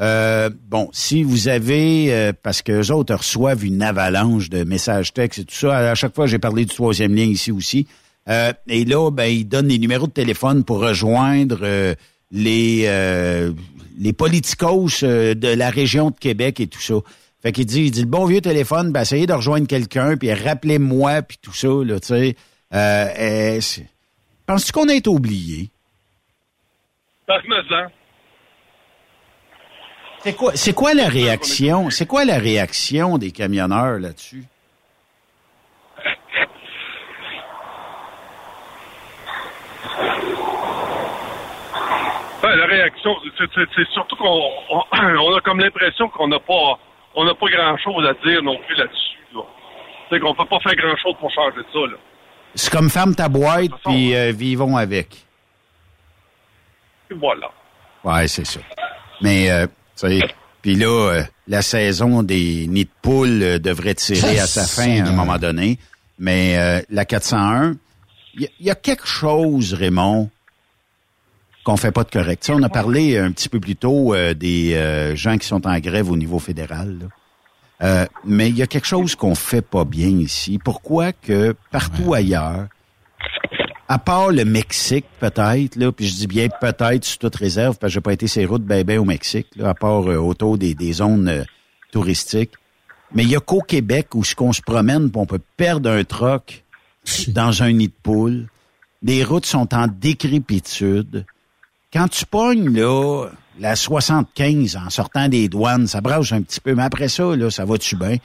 euh, bon, si vous avez, euh, parce que les autres reçoivent une avalanche de messages textes et tout ça, à chaque fois j'ai parlé du troisième lien ici aussi. Euh, et là, ben, ils donnent les numéros de téléphone pour rejoindre les les politicos de la région de Québec et tout ça. Fait qu'il dit, il dit le bon vieux téléphone, ben essayez de rejoindre quelqu'un, puis rappelez-moi, puis tout ça, là, tu sais. Euh, Penses-tu qu'on a été oublié? Parmesan. C'est quoi, c'est quoi la réaction? C'est quoi la réaction des camionneurs là-dessus? Ben, la réaction, c'est- surtout qu'on on, on a comme l'impression qu'on n'a pas on n'a pas grand chose à dire non plus là-dessus. Là. C'est qu'on peut pas faire grand chose pour changer ça. Là. C'est comme ferme ta boîte, puis euh, vivons avec. Et voilà. Ouais, c'est ça. Mais, euh, tu sais, puis là, euh, la saison des nids de poules euh, devrait tirer à sa fin à un moment donné. Mais euh, la 401, il y, y a quelque chose, Raymond, qu'on fait pas de correct. Tu sais, on a parlé un petit peu plus tôt euh, des euh, gens qui sont en grève au niveau fédéral. là. Euh, mais il y a quelque chose qu'on fait pas bien ici. Pourquoi que partout ailleurs, à part le Mexique, peut-être, là, puis je dis bien peut-être sous toute réserve, parce que j'ai pas été ces routes ben, ben au Mexique, là, à part euh, autour des, des zones euh, touristiques. Mais il y a qu'au Québec où ce qu'on se promène, on peut perdre un troc dans un nid de poule. Les routes sont en décrépitude. Quand tu pognes, là, la 75 en sortant des douanes, ça brasse un petit peu, mais après ça, là, ça va-tu bien?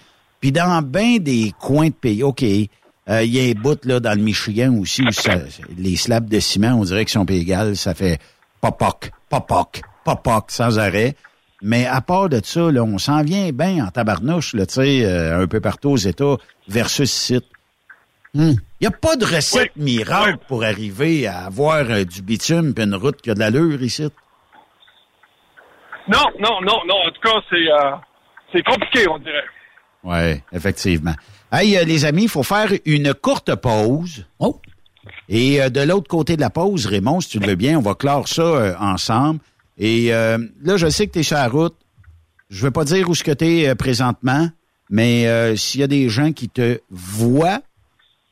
Puis dans bien des coins de pays, OK, euh, il y a un bout là, dans le Michigan aussi où ça- les slabs de ciment, on dirait qu'ils sont égales, ça fait popoc, popoc, popoc sans arrêt. Mais à part de ça, là, on s'en vient bien en tabarnouche, là, euh, un peu partout aux États versus site. Il n'y a pas de recette miracle pour arriver à avoir euh, du bitume et une route qui a de l'allure ici. Non, non, non, non. En tout cas, c'est euh, c'est compliqué, on dirait. Oui, effectivement. Hey, euh, les amis, il faut faire une courte pause. Oh! Et euh, de l'autre côté de la pause, Raymond, si tu le veux bien, on va clore ça euh, ensemble. Et euh, là, je sais que tu es sur la route. Je veux pas dire où ce que tu es présentement, mais euh, s'il y a des gens qui te voient,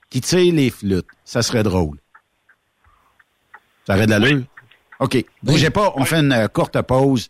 qui tirent les flûtes, ça serait drôle. Ça aurait de l'allure? OK. Bougez pas, on fait une courte pause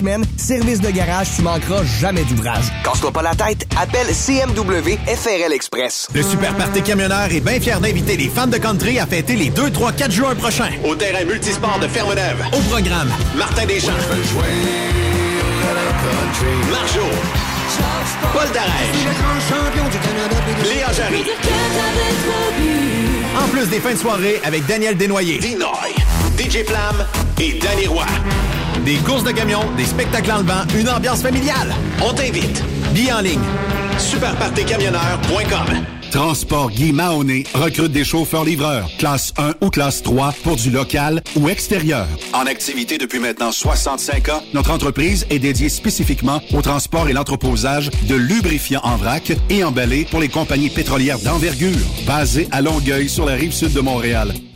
semaines. Service de garage, tu manqueras jamais d'ouvrage. Casse-toi pas la tête, appelle CMW FRL Express. Le Super Party Camionneur est bien fier d'inviter les fans de country à fêter les 2, 3, 4 juin prochains. Au terrain multisport de Ferme-Neuve. Au programme, Martin Deschamps. Marjo. Paul Darèche. Léa Jarry. En plus des fins de soirée avec Daniel Desnoyers. Dinoy. DJ Flam et Danny Roy. Des courses de camions, des spectacles en levant, une ambiance familiale. On t'invite. Billets en ligne. Superpartycamionneur.com Transport Guy Mahoney recrute des chauffeurs-livreurs, classe 1 ou classe 3 pour du local ou extérieur. En activité depuis maintenant 65 ans, notre entreprise est dédiée spécifiquement au transport et l'entreposage de lubrifiants en vrac et emballés pour les compagnies pétrolières d'envergure, basées à Longueuil sur la rive sud de Montréal.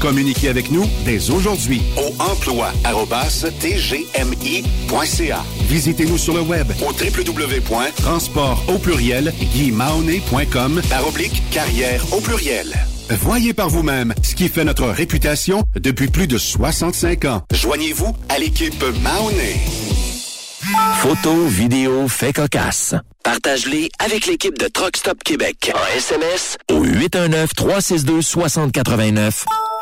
Communiquez avec nous dès aujourd'hui au emploi@tgmi.ca. Visitez-nous sur le web au www.transport au pluriel guimauné.com par oblique carrière au pluriel. Voyez par vous-même ce qui fait notre réputation depuis plus de 65 ans. Joignez-vous à l'équipe Mahoney. Photos, vidéos, faits cocasse. Partage-les avec l'équipe de Truck Stop Québec. En SMS au 819-362-6089.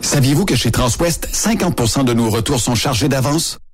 Saviez-vous que chez Transwest, 50% de nos retours sont chargés d'avance?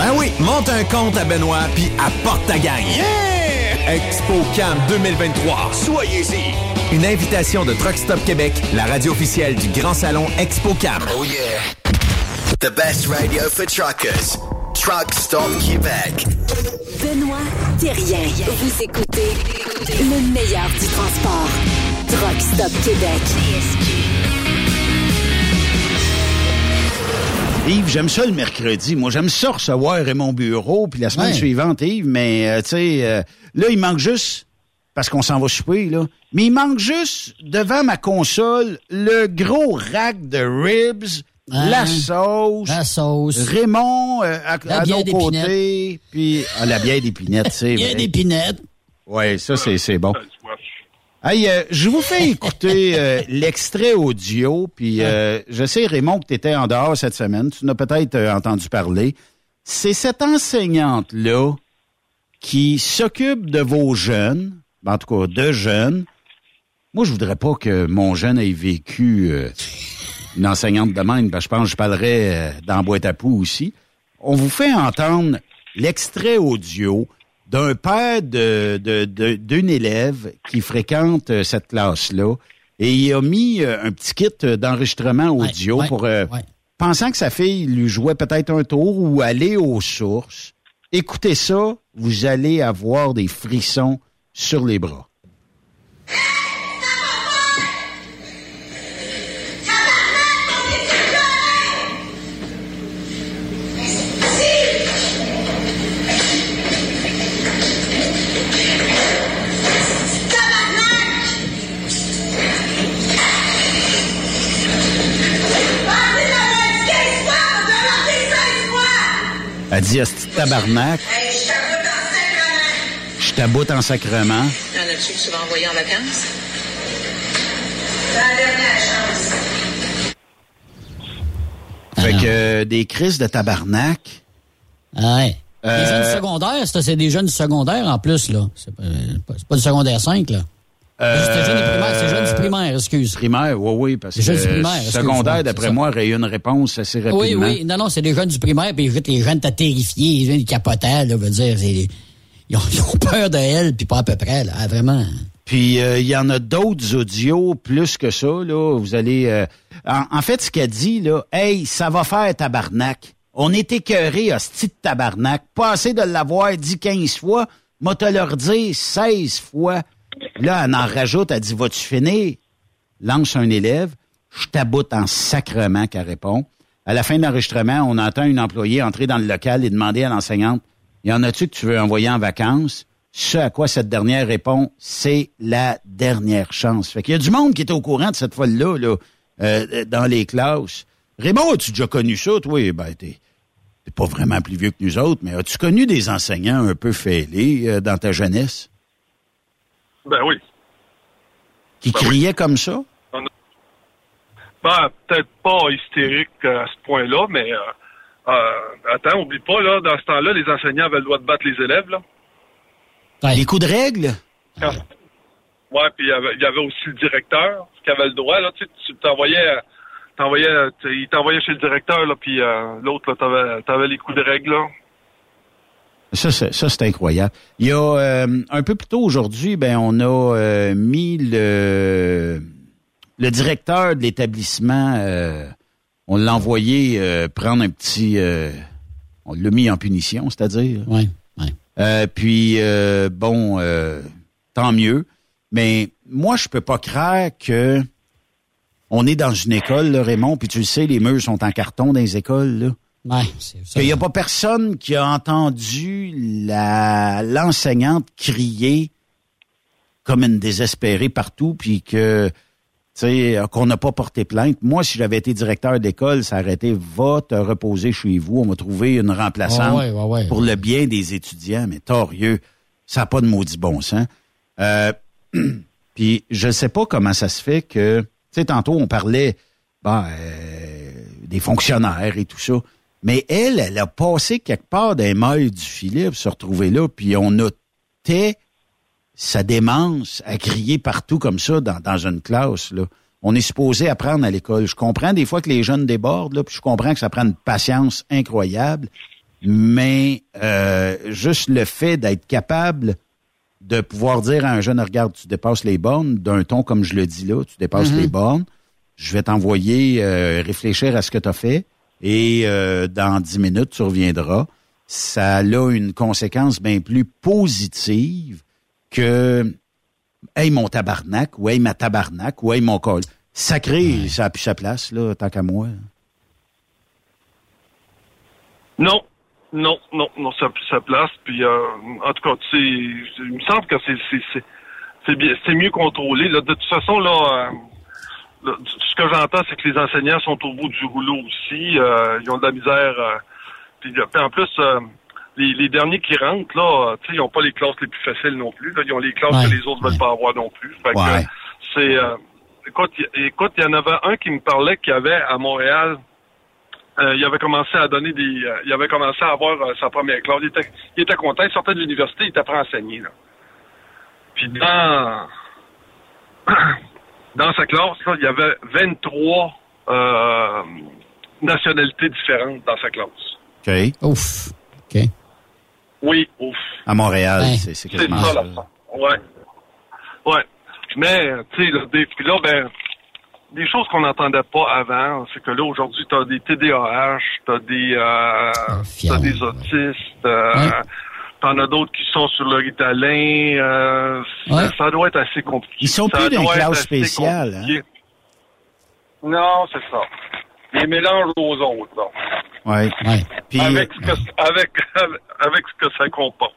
Ben oui, monte un compte à Benoît puis apporte ta gang. Yeah! ExpoCam 2023. Soyez-y. Une invitation de Truck Stop Québec, la radio officielle du Grand Salon ExpoCam. Oh yeah. The best radio for truckers. Truck Stop Québec. Benoît Thérien. Vous écoutez le meilleur du transport. Truck Stop Québec. Yves, j'aime ça le mercredi. Moi, j'aime ça recevoir Raymond Bureau, puis la semaine Ouais. suivante, Yves, mais euh, tu sais, euh, là, il manque juste, parce qu'on s'en va souper, là, mais il manque juste, devant ma console, le gros rack de ribs, Hein? la sauce, La sauce. Raymond euh, à, bière nos d'épinette. côtés, puis ah, la bière d'épinette, c'est vrai. des pinettes. Ouais, ça, c'est bon. Hey, euh, je vous fais écouter euh, l'extrait audio, puis euh, je sais, Raymond, que tu étais en dehors cette semaine. Tu en as peut-être euh, entendu parler. C'est cette enseignante-là qui s'occupe de vos jeunes, ben, en tout cas de jeunes. Moi, je voudrais pas que mon jeune ait vécu euh, une enseignante de même, que je pense que je parlerais euh, dans boîte à poux aussi. On vous fait entendre l'extrait audio d'un père de, de, de- d'une élève qui fréquente euh, cette classe-là. Et il a mis euh, un petit kit euh, d'enregistrement audio ouais, pour euh, pensant que sa fille lui jouait peut-être un tour ou aller aux sources. Écoutez ça, vous allez avoir des frissons sur les bras. Elle dit, de tabarnak, je taboute en sacrement. Y'en a-tu que tu vas envoyer en vacances? Fait que euh, des crises de tabarnak. Ouais. Les Euh, jeunes du secondaire, ça, c'est des jeunes du secondaire en plus, là. C'est pas, c'est pas du secondaire 5, là. C'est jeunes du primaire, c'est du primaire, excuse. Primaire, oui, oui, parce Les jeunes du que primaire, secondaire, d'après moi, aurait eu une réponse assez rapidement. Oui, oui. Non, non, c'est des jeunes du primaire, puis les jeunes étaient terrifiés, les jeunes capotaient, là, veut dire, ils ont, ils ont peur de elle, puis pas à peu près, là, vraiment. Puis euh, il y en a d'autres audios plus que ça là. Vous allez, euh, en, en fait, ce qu'elle dit là, hey, ça va faire tabarnak. On est écœuré, hostie de tabarnak. Pas assez de l'avoir dit 15 fois, moi te leur dire 16 fois. Là, elle en rajoute, elle dit, vas-tu finir? Lance un élève, je taboute en sacrement qu'elle répond. À la fin de l'enregistrement, on entend une employée entrer dans le local et demander à l'enseignante, y en a-tu que tu veux envoyer en vacances? Ce à quoi cette dernière répond, c'est la dernière chance. Fait qu'il y a du monde qui est au courant de cette folle-là, là, euh, dans les classes. Raymond, as-tu déjà connu ça, toi? Ben, t'es, t'es pas vraiment plus vieux que nous autres, mais as-tu connu des enseignants un peu fêlés euh, dans ta jeunesse? Ben oui. Qui criaient comme ça? Ben, peut-être pas hystérique à ce point-là, mais euh, euh, attends, oublie pas, là, dans ce temps-là, les enseignants avaient le droit de battre les élèves, là. Les coups de règle? Ouais, puis il y avait- aussi le directeur qui avait le droit, là, tu sais, t'envoyais, t'envoyais, il t'envoyait chez le directeur, là, puis euh, l'autre, là, t'avais, t'avais les coups de règle, là. Ça, c'est, ça, c'est incroyable. Il y a euh, un peu plus tôt aujourd'hui, ben, on a euh, mis le, le directeur de l'établissement, euh, on l'a envoyé euh, prendre un petit, euh, on l'a mis en punition, c'est-à-dire. Oui, Euh, puis euh, bon, euh, tant mieux. Mais moi, je peux pas croire que on est dans une école, là, Raymond, puis tu le sais, les murs sont en carton dans les écoles, là. Ouais. Qu'il n'y a pas personne qui a entendu la l'enseignante crier comme une désespérée partout, puis que sais qu'on n'a pas porté plainte. Moi, si j'avais été directeur d'école, ça aurait été va te reposer chez vous. On va trouver une remplaçante ouais, ouais, ouais. pour le bien des étudiants. Mais torieux, ça n'a pas de maudit bon sens. Euh, puis je ne sais pas comment ça se fait que, tu sais, tantôt on parlait ben, euh, des fonctionnaires et tout ça. Mais elle, elle a passé quelque part des mailles du filet pour se retrouver là, puis on notait sa démence à crier partout comme ça dans, dans une classe. Là. On est supposé apprendre à l'école. Je comprends des fois que les jeunes débordent, là, puis je comprends que ça prend une patience incroyable, mais euh, juste le fait d'être capable de pouvoir dire à un jeune, regarde, tu dépasses les bornes, d'un ton comme je le dis là, tu dépasses Mhm. les bornes, je vais t'envoyer euh, réfléchir à ce que tu as fait et euh, dans dix minutes, tu reviendras. Ça a une conséquence bien plus positive que Hey mon tabarnak, ou Hey ma tabarnak, ou Hey mon col. Sacré, ça a plus sa place, là, tant qu'à moi. Non, non, non, non, ça a plus sa place. Puis, euh, en tout cas, tu sais, il me semble que c'est c'est c'est c'est bien, c'est mieux contrôlé. Là, de toute façon, là, euh, là, ce que j'entends, c'est que les enseignants sont au bout du rouleau aussi. Euh, ils ont de la misère. euh, puis, puis en plus, euh, les, les derniers qui rentrent, là, euh, tu sais, ils n'ont pas les classes les plus faciles non plus. Là. Ils ont les classes Ouais, que les autres veulent pas avoir non plus. Fait que, Ouais. euh, c'est euh, écoute, écoute, il y en avait un qui me parlait qu'il y avait à Montréal. Euh, il avait commencé à donner des. euh, il avait commencé à avoir euh, sa première classe. Il était, il était content. Il sortait de l'université, il était prêt à enseigner. Là. Puis dans dans sa classe, là, il y avait 23 euh, nationalités différentes dans sa classe. OK. Ouf. OK. Oui, ouf. À Montréal, Ouais. c'est quasiment ça, ça. Ouais. Ouais. Mais, tu sais, là, des- puis là, ben, des choses qu'on n'entendait pas avant, c'est que là, aujourd'hui, t'as des TDAH, t'as des, euh, t'as des autistes, euh, Ouais. T'en as d'autres qui sont sur le Ritalin, euh, ça, Ouais. ça doit être assez compliqué. Ils sont Ça plus classes assez spéciales, hein? Non, c'est ça. Les mélanges aux autres, là. Ouais. Ouais. Puis, Avec, ce que, avec, avec ce que ça comporte.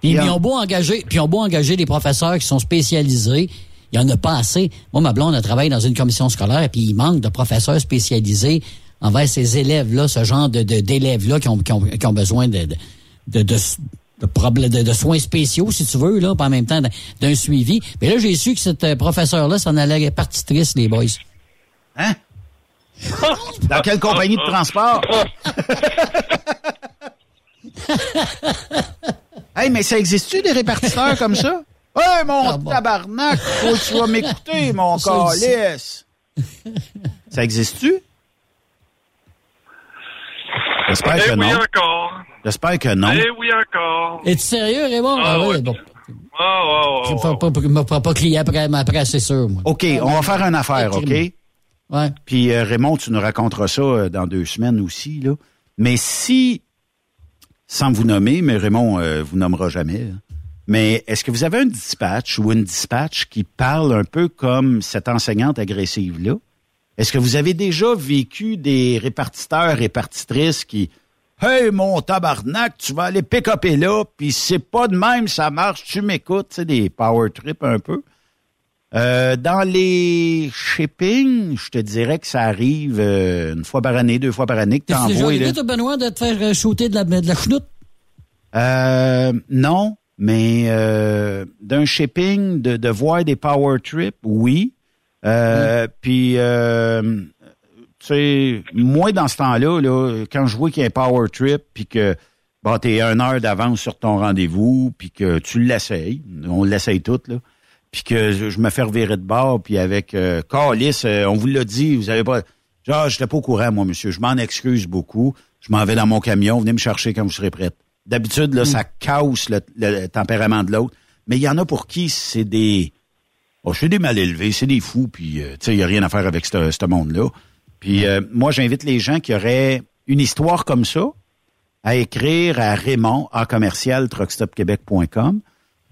Puis Yeah. ils ont beau engager, puis ils ont beau engager des professeurs qui sont spécialisés, il y en a pas assez. Moi, ma blonde a travaillé dans une commission scolaire, puis il manque de professeurs spécialisés envers ces élèves-là, ce genre de de- d'élèves-là qui ont, qui, ont, qui ont besoin de de, de, de, de problèmes- de- de soins spéciaux, si tu veux, là, en même temps d'un- suivi. Mais là, j'ai su que cette euh, professeure-là s'en allait partitrice, les boys. hein? Dans quelle compagnie de transport? hey, mais ça existe-tu des répartiteurs comme ça? Hey, mon Ah bon. tabarnak, faut que tu vas m'écouter, mon calice. Ça existe-tu? J'espère Eh que oui, non. encore. J'espère que non. Eh oui, encore. Es-tu sérieux, Raymond? Ah, oui, bon. Ah, ouais, Je ouais, ne je me ferai pas crier après, après c'est sûr, moi. OK, on va faire une affaire, OK? Ouais. Puis euh, Raymond, tu nous raconteras ça euh, dans deux semaines aussi, là. Mais si, sans vous nommer, mais Raymond euh, vous nommera jamais, là. mais est-ce que vous avez un dispatch ou une dispatch qui parle un peu comme cette enseignante agressive-là? Est-ce que vous avez déjà vécu des répartiteurs, répartitrices qui Hey, mon tabarnak, tu vas aller pick-upper là, puis c'est pas de même, ça marche, tu m'écoutes, tu sais, des power trips un peu. Euh, dans les shipping, je te dirais que ça arrive euh, une fois par année, deux fois par année que déjà t'envoies. arrivé, là. toi, Benoît, de te faire euh, shooter de la, de la chenoute? Euh, non, mais euh, d'un shipping, de, de voir des power trips, oui. Euh, Puis, euh, tu sais, moi, dans ce temps-là, là, quand je vois qu'il y a un power trip, puis que bon, tu es une heure d'avance sur ton rendez-vous, puis que tu l'essayes, on l'essaye tout, là, puis que je, me fais revirer de bord, puis avec euh, Carlis, euh, on vous l'a dit, vous avez pas... Genre, j'étais pas au courant, moi, monsieur. Je m'en excuse beaucoup. Je m'en vais dans mon camion. Venez me chercher quand vous serez prête. D'habitude, là, ça casse le, le tempérament de l'autre. Mais il y en a pour qui c'est des... Oh, c'est des mal élevés, c'est des fous, puis euh, tu sais, il n'y a rien à faire avec ce ce monde-là. Puis euh, moi, j'invite les gens qui auraient une histoire comme ça à écrire à Raymond en commercial truckstopquebec.com.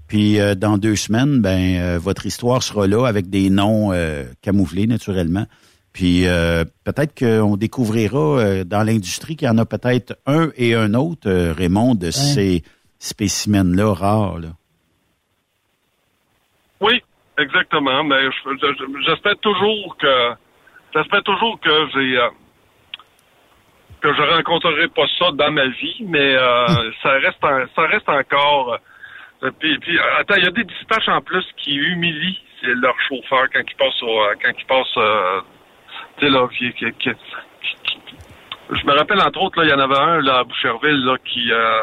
Puis euh, dans deux semaines, ben euh, votre histoire sera là avec des noms euh, camouflés naturellement. Puis euh, peut-être qu'on découvrira euh, dans l'industrie qu'il y en a peut-être un et un autre, euh, Raymond, de ces spécimens-là rares. Là. Oui, exactement. Mais je- je- j'espère toujours que j'espère toujours que j'ai euh, que je rencontrerai pas ça dans ma vie, mais euh, ça reste en- ça reste encore. euh, puis, puis, euh, attends, il y a des dispatchs en plus qui humilient leur chauffeur quand ils passent au, euh, quand ils passent euh, tu sais là qui, qui- qui- qui- je me rappelle entre autres là, il y en avait un là à Boucherville là qui euh,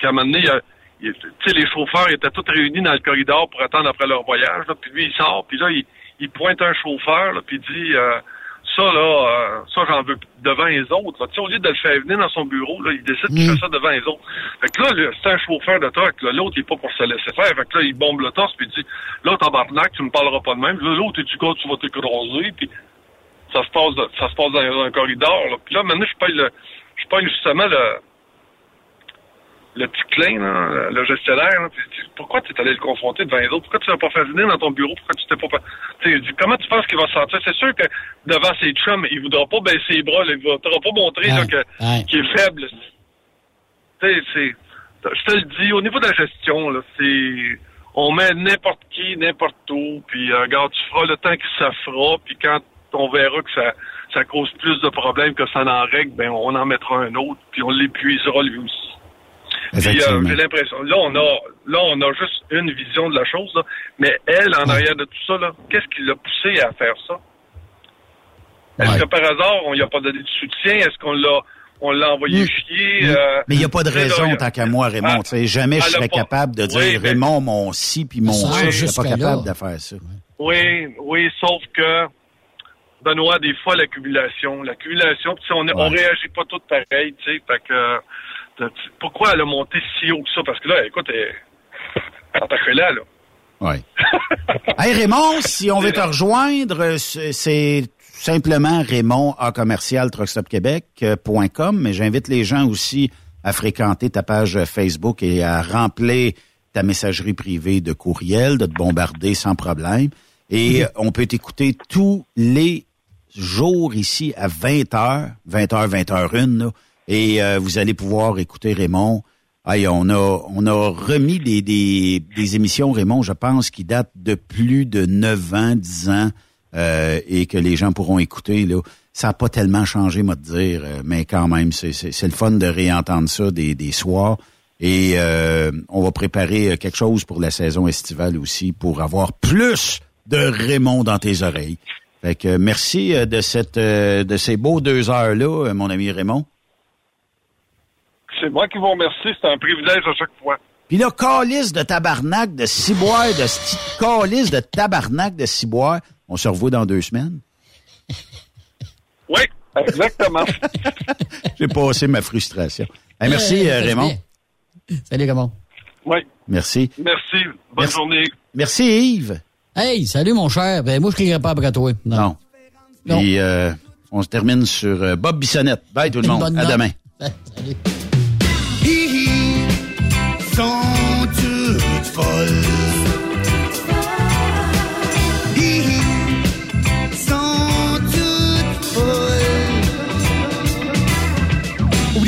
qui un euh, il- tu sais, les chauffeurs étaient tous réunis dans le corridor pour attendre après leur voyage. Là, puis lui, il sort, puis là, il, il pointe un chauffeur, là, puis il dit euh, ça là, euh, ça j'en veux devant les autres. là. Tu sais, au lieu de le faire venir dans son bureau, là, il décide qu'il fait ça devant les autres. Fait que là, c'est un chauffeur de truck. là. L'autre, il est pas pour se laisser faire. Fait que là, il bombe le torse, puis il dit là, tabarnak, tu me parleras pas de même. Là, l'autre, tu gars, tu vas t'écraser, puis ça se passe, ça se passe dans, un corridor. Là. Puis là, maintenant, je paye le, je paye justement le le petit clin, là, le gestionnaire, là, pourquoi tu es allé le confronter devant les autres? Pourquoi tu l'as pas fait venir dans ton bureau? Pourquoi tu t'es pas fait... Tu sais, il dit, comment tu penses qu'il va se sentir? C'est sûr que devant ses chums, il voudra pas baisser les bras, là, il voudra pas montrer ouais. qu'il est faible. Tu sais, c'est... Je te le dis, au niveau de la gestion, là, c'est... On met n'importe qui, n'importe où, puis euh, regarde, tu feras le temps que ça fera, puis quand on verra que ça, ça cause plus de problèmes que ça n'en règle, ben on en mettra un autre, puis on l'épuisera lui aussi. Puis euh, j'ai l'impression, là on a là on a juste une vision de la chose, là, mais elle, en arrière de tout ça, là, qu'est-ce qui l'a poussé à faire ça? Est-ce que par hasard, on lui a pas donné de soutien? Est-ce qu'on l'a on l'a envoyé chier? euh, Mais il n'y a pas de là, raison, tant qu'à moi, Raymond. Ah, Tu sais, jamais je serais pas- capable de dire Oui, mais- Raymond, mon ci puis mon Ça. Je serais jusqu'à pas là. capable de faire ça. Oui, oui, sauf que, Benoît, des fois, l'accumulation, l'accumulation, on, Ouais. réagit pas tous pareil, tu sais, fait que, euh, pourquoi elle a monté si haut que ça? Parce que là, écoute, elle, elle là, là. Oui. hey Raymond, si on veut te rejoindre, euh, c'est simplement Raymond à commercial truckstopquebec.com, mais j'invite les gens aussi à fréquenter ta page Facebook et à remplir ta messagerie privée de courriel, de te bombarder sans problème. Et euh, on peut t'écouter tous les jours ici à 20h, 20h, 20h1, là, et euh, vous allez pouvoir écouter Raymond. Aïe, on a on a remis des, des, des émissions, Raymond, je pense, qui datent de plus de 9 ans, 10 ans, euh, et que les gens pourront écouter. Là. Ça n'a pas tellement changé, moi, de dire, euh, mais quand même, c'est, le fun de réentendre ça des, des soirs. Et euh, on va préparer euh, quelque chose pour la saison estivale aussi, pour avoir plus de Raymond dans tes oreilles. Fait que euh, merci de cette de ces beaux deux heures-là, euh, mon ami Raymond. C'est moi qui vous remercie. C'est un privilège à chaque fois. Puis là, calice de tabarnak de ciboire, de sti- calice de tabarnak de ciboire. On se revoit dans deux semaines. Oui, exactement. J'ai passé ma frustration. Hey, merci, euh, Raymond. Salut, Raymond. Oui. Merci. Merci. Bonne Merci. journée. Merci, Yves. Hey, salut, mon cher. Ben, moi, je crierai pas après toi. Non. Non. Puis, euh, on se termine sur euh, Bob Bissonnette. Bye, tout le monde. bonne À demain. Salut. Hihi, sont toutes folles. Hihi,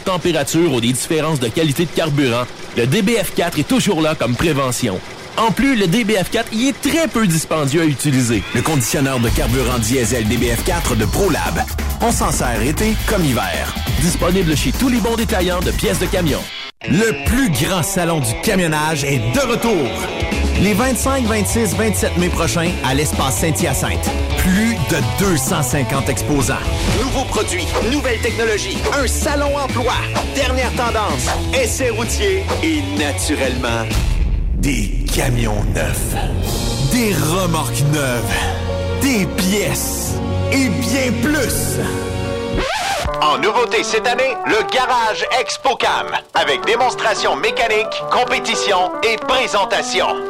de température ou des différences de qualité de carburant, le DBF4 est toujours là comme prévention. En plus, le DBF4 y est très peu dispendieux à utiliser. Le conditionneur de carburant diesel DBF4 de ProLab. On s'en sert été comme hiver. Disponible chez tous les bons détaillants de pièces de camion. Le plus grand salon du camionnage est de retour. Les 25, 26, 27 mai prochains à l'espace Saint-Hyacinthe. Plus de 250 exposants. Nouveaux produits, nouvelles technologies, un salon emploi, dernière tendance, essais routiers et naturellement, Des camions neufs. Des remorques neuves. Des pièces. Et bien plus. En nouveauté cette année, le Garage ExpoCam, avec démonstration mécanique, compétition et présentation.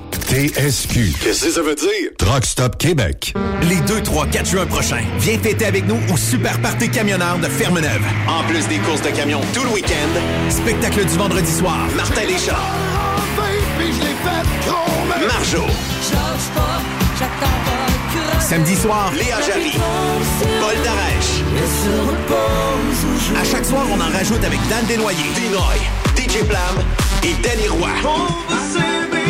TSQ. Qu'est-ce que ça veut dire? Truck Stop Québec. Les 2, 3, 4 juin prochains, viens fêter avec nous au Super Party Camionneur de Fermeneuve. En plus des courses de camions tout le week-end, Spectacle du vendredi soir. Martin Deschamps, Marjo, Samedi soir, Léa Jarry, Paul Darèche, à chaque soir, on en rajoute avec Dan Desnoyers. Dinoy, DJ Plam et Danny Roy. On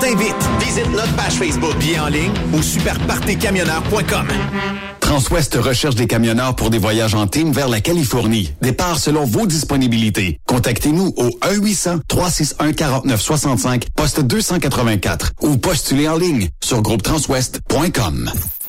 t'invite. Visite notre page Facebook. Bien en ligne au superpartycamionneur.com. Transwest recherche des camionneurs pour des voyages en team vers la Californie. Départ selon vos disponibilités. Contactez-nous au 1-800-361-4965, poste 284 ou postulez en ligne sur groupetranswest.com.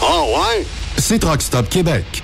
Ah ouais? C'est Truck Stop Québec.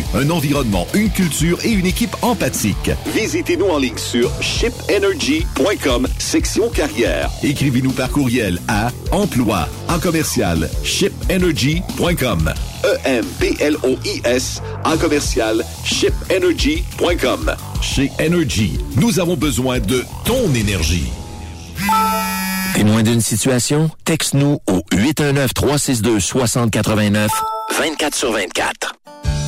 un environnement, une culture et une équipe empathique. Visitez-nous en ligne sur shipenergy.com, section carrière. Écrivez-nous par courriel à emploi en commercial shipenergy.com. E-M-P-L-O-I-S en commercial shipenergy.com. Chez Energy, nous avons besoin de ton énergie. Témoin d'une situation? Texte-nous au 819-362-6089, 24 sur 24.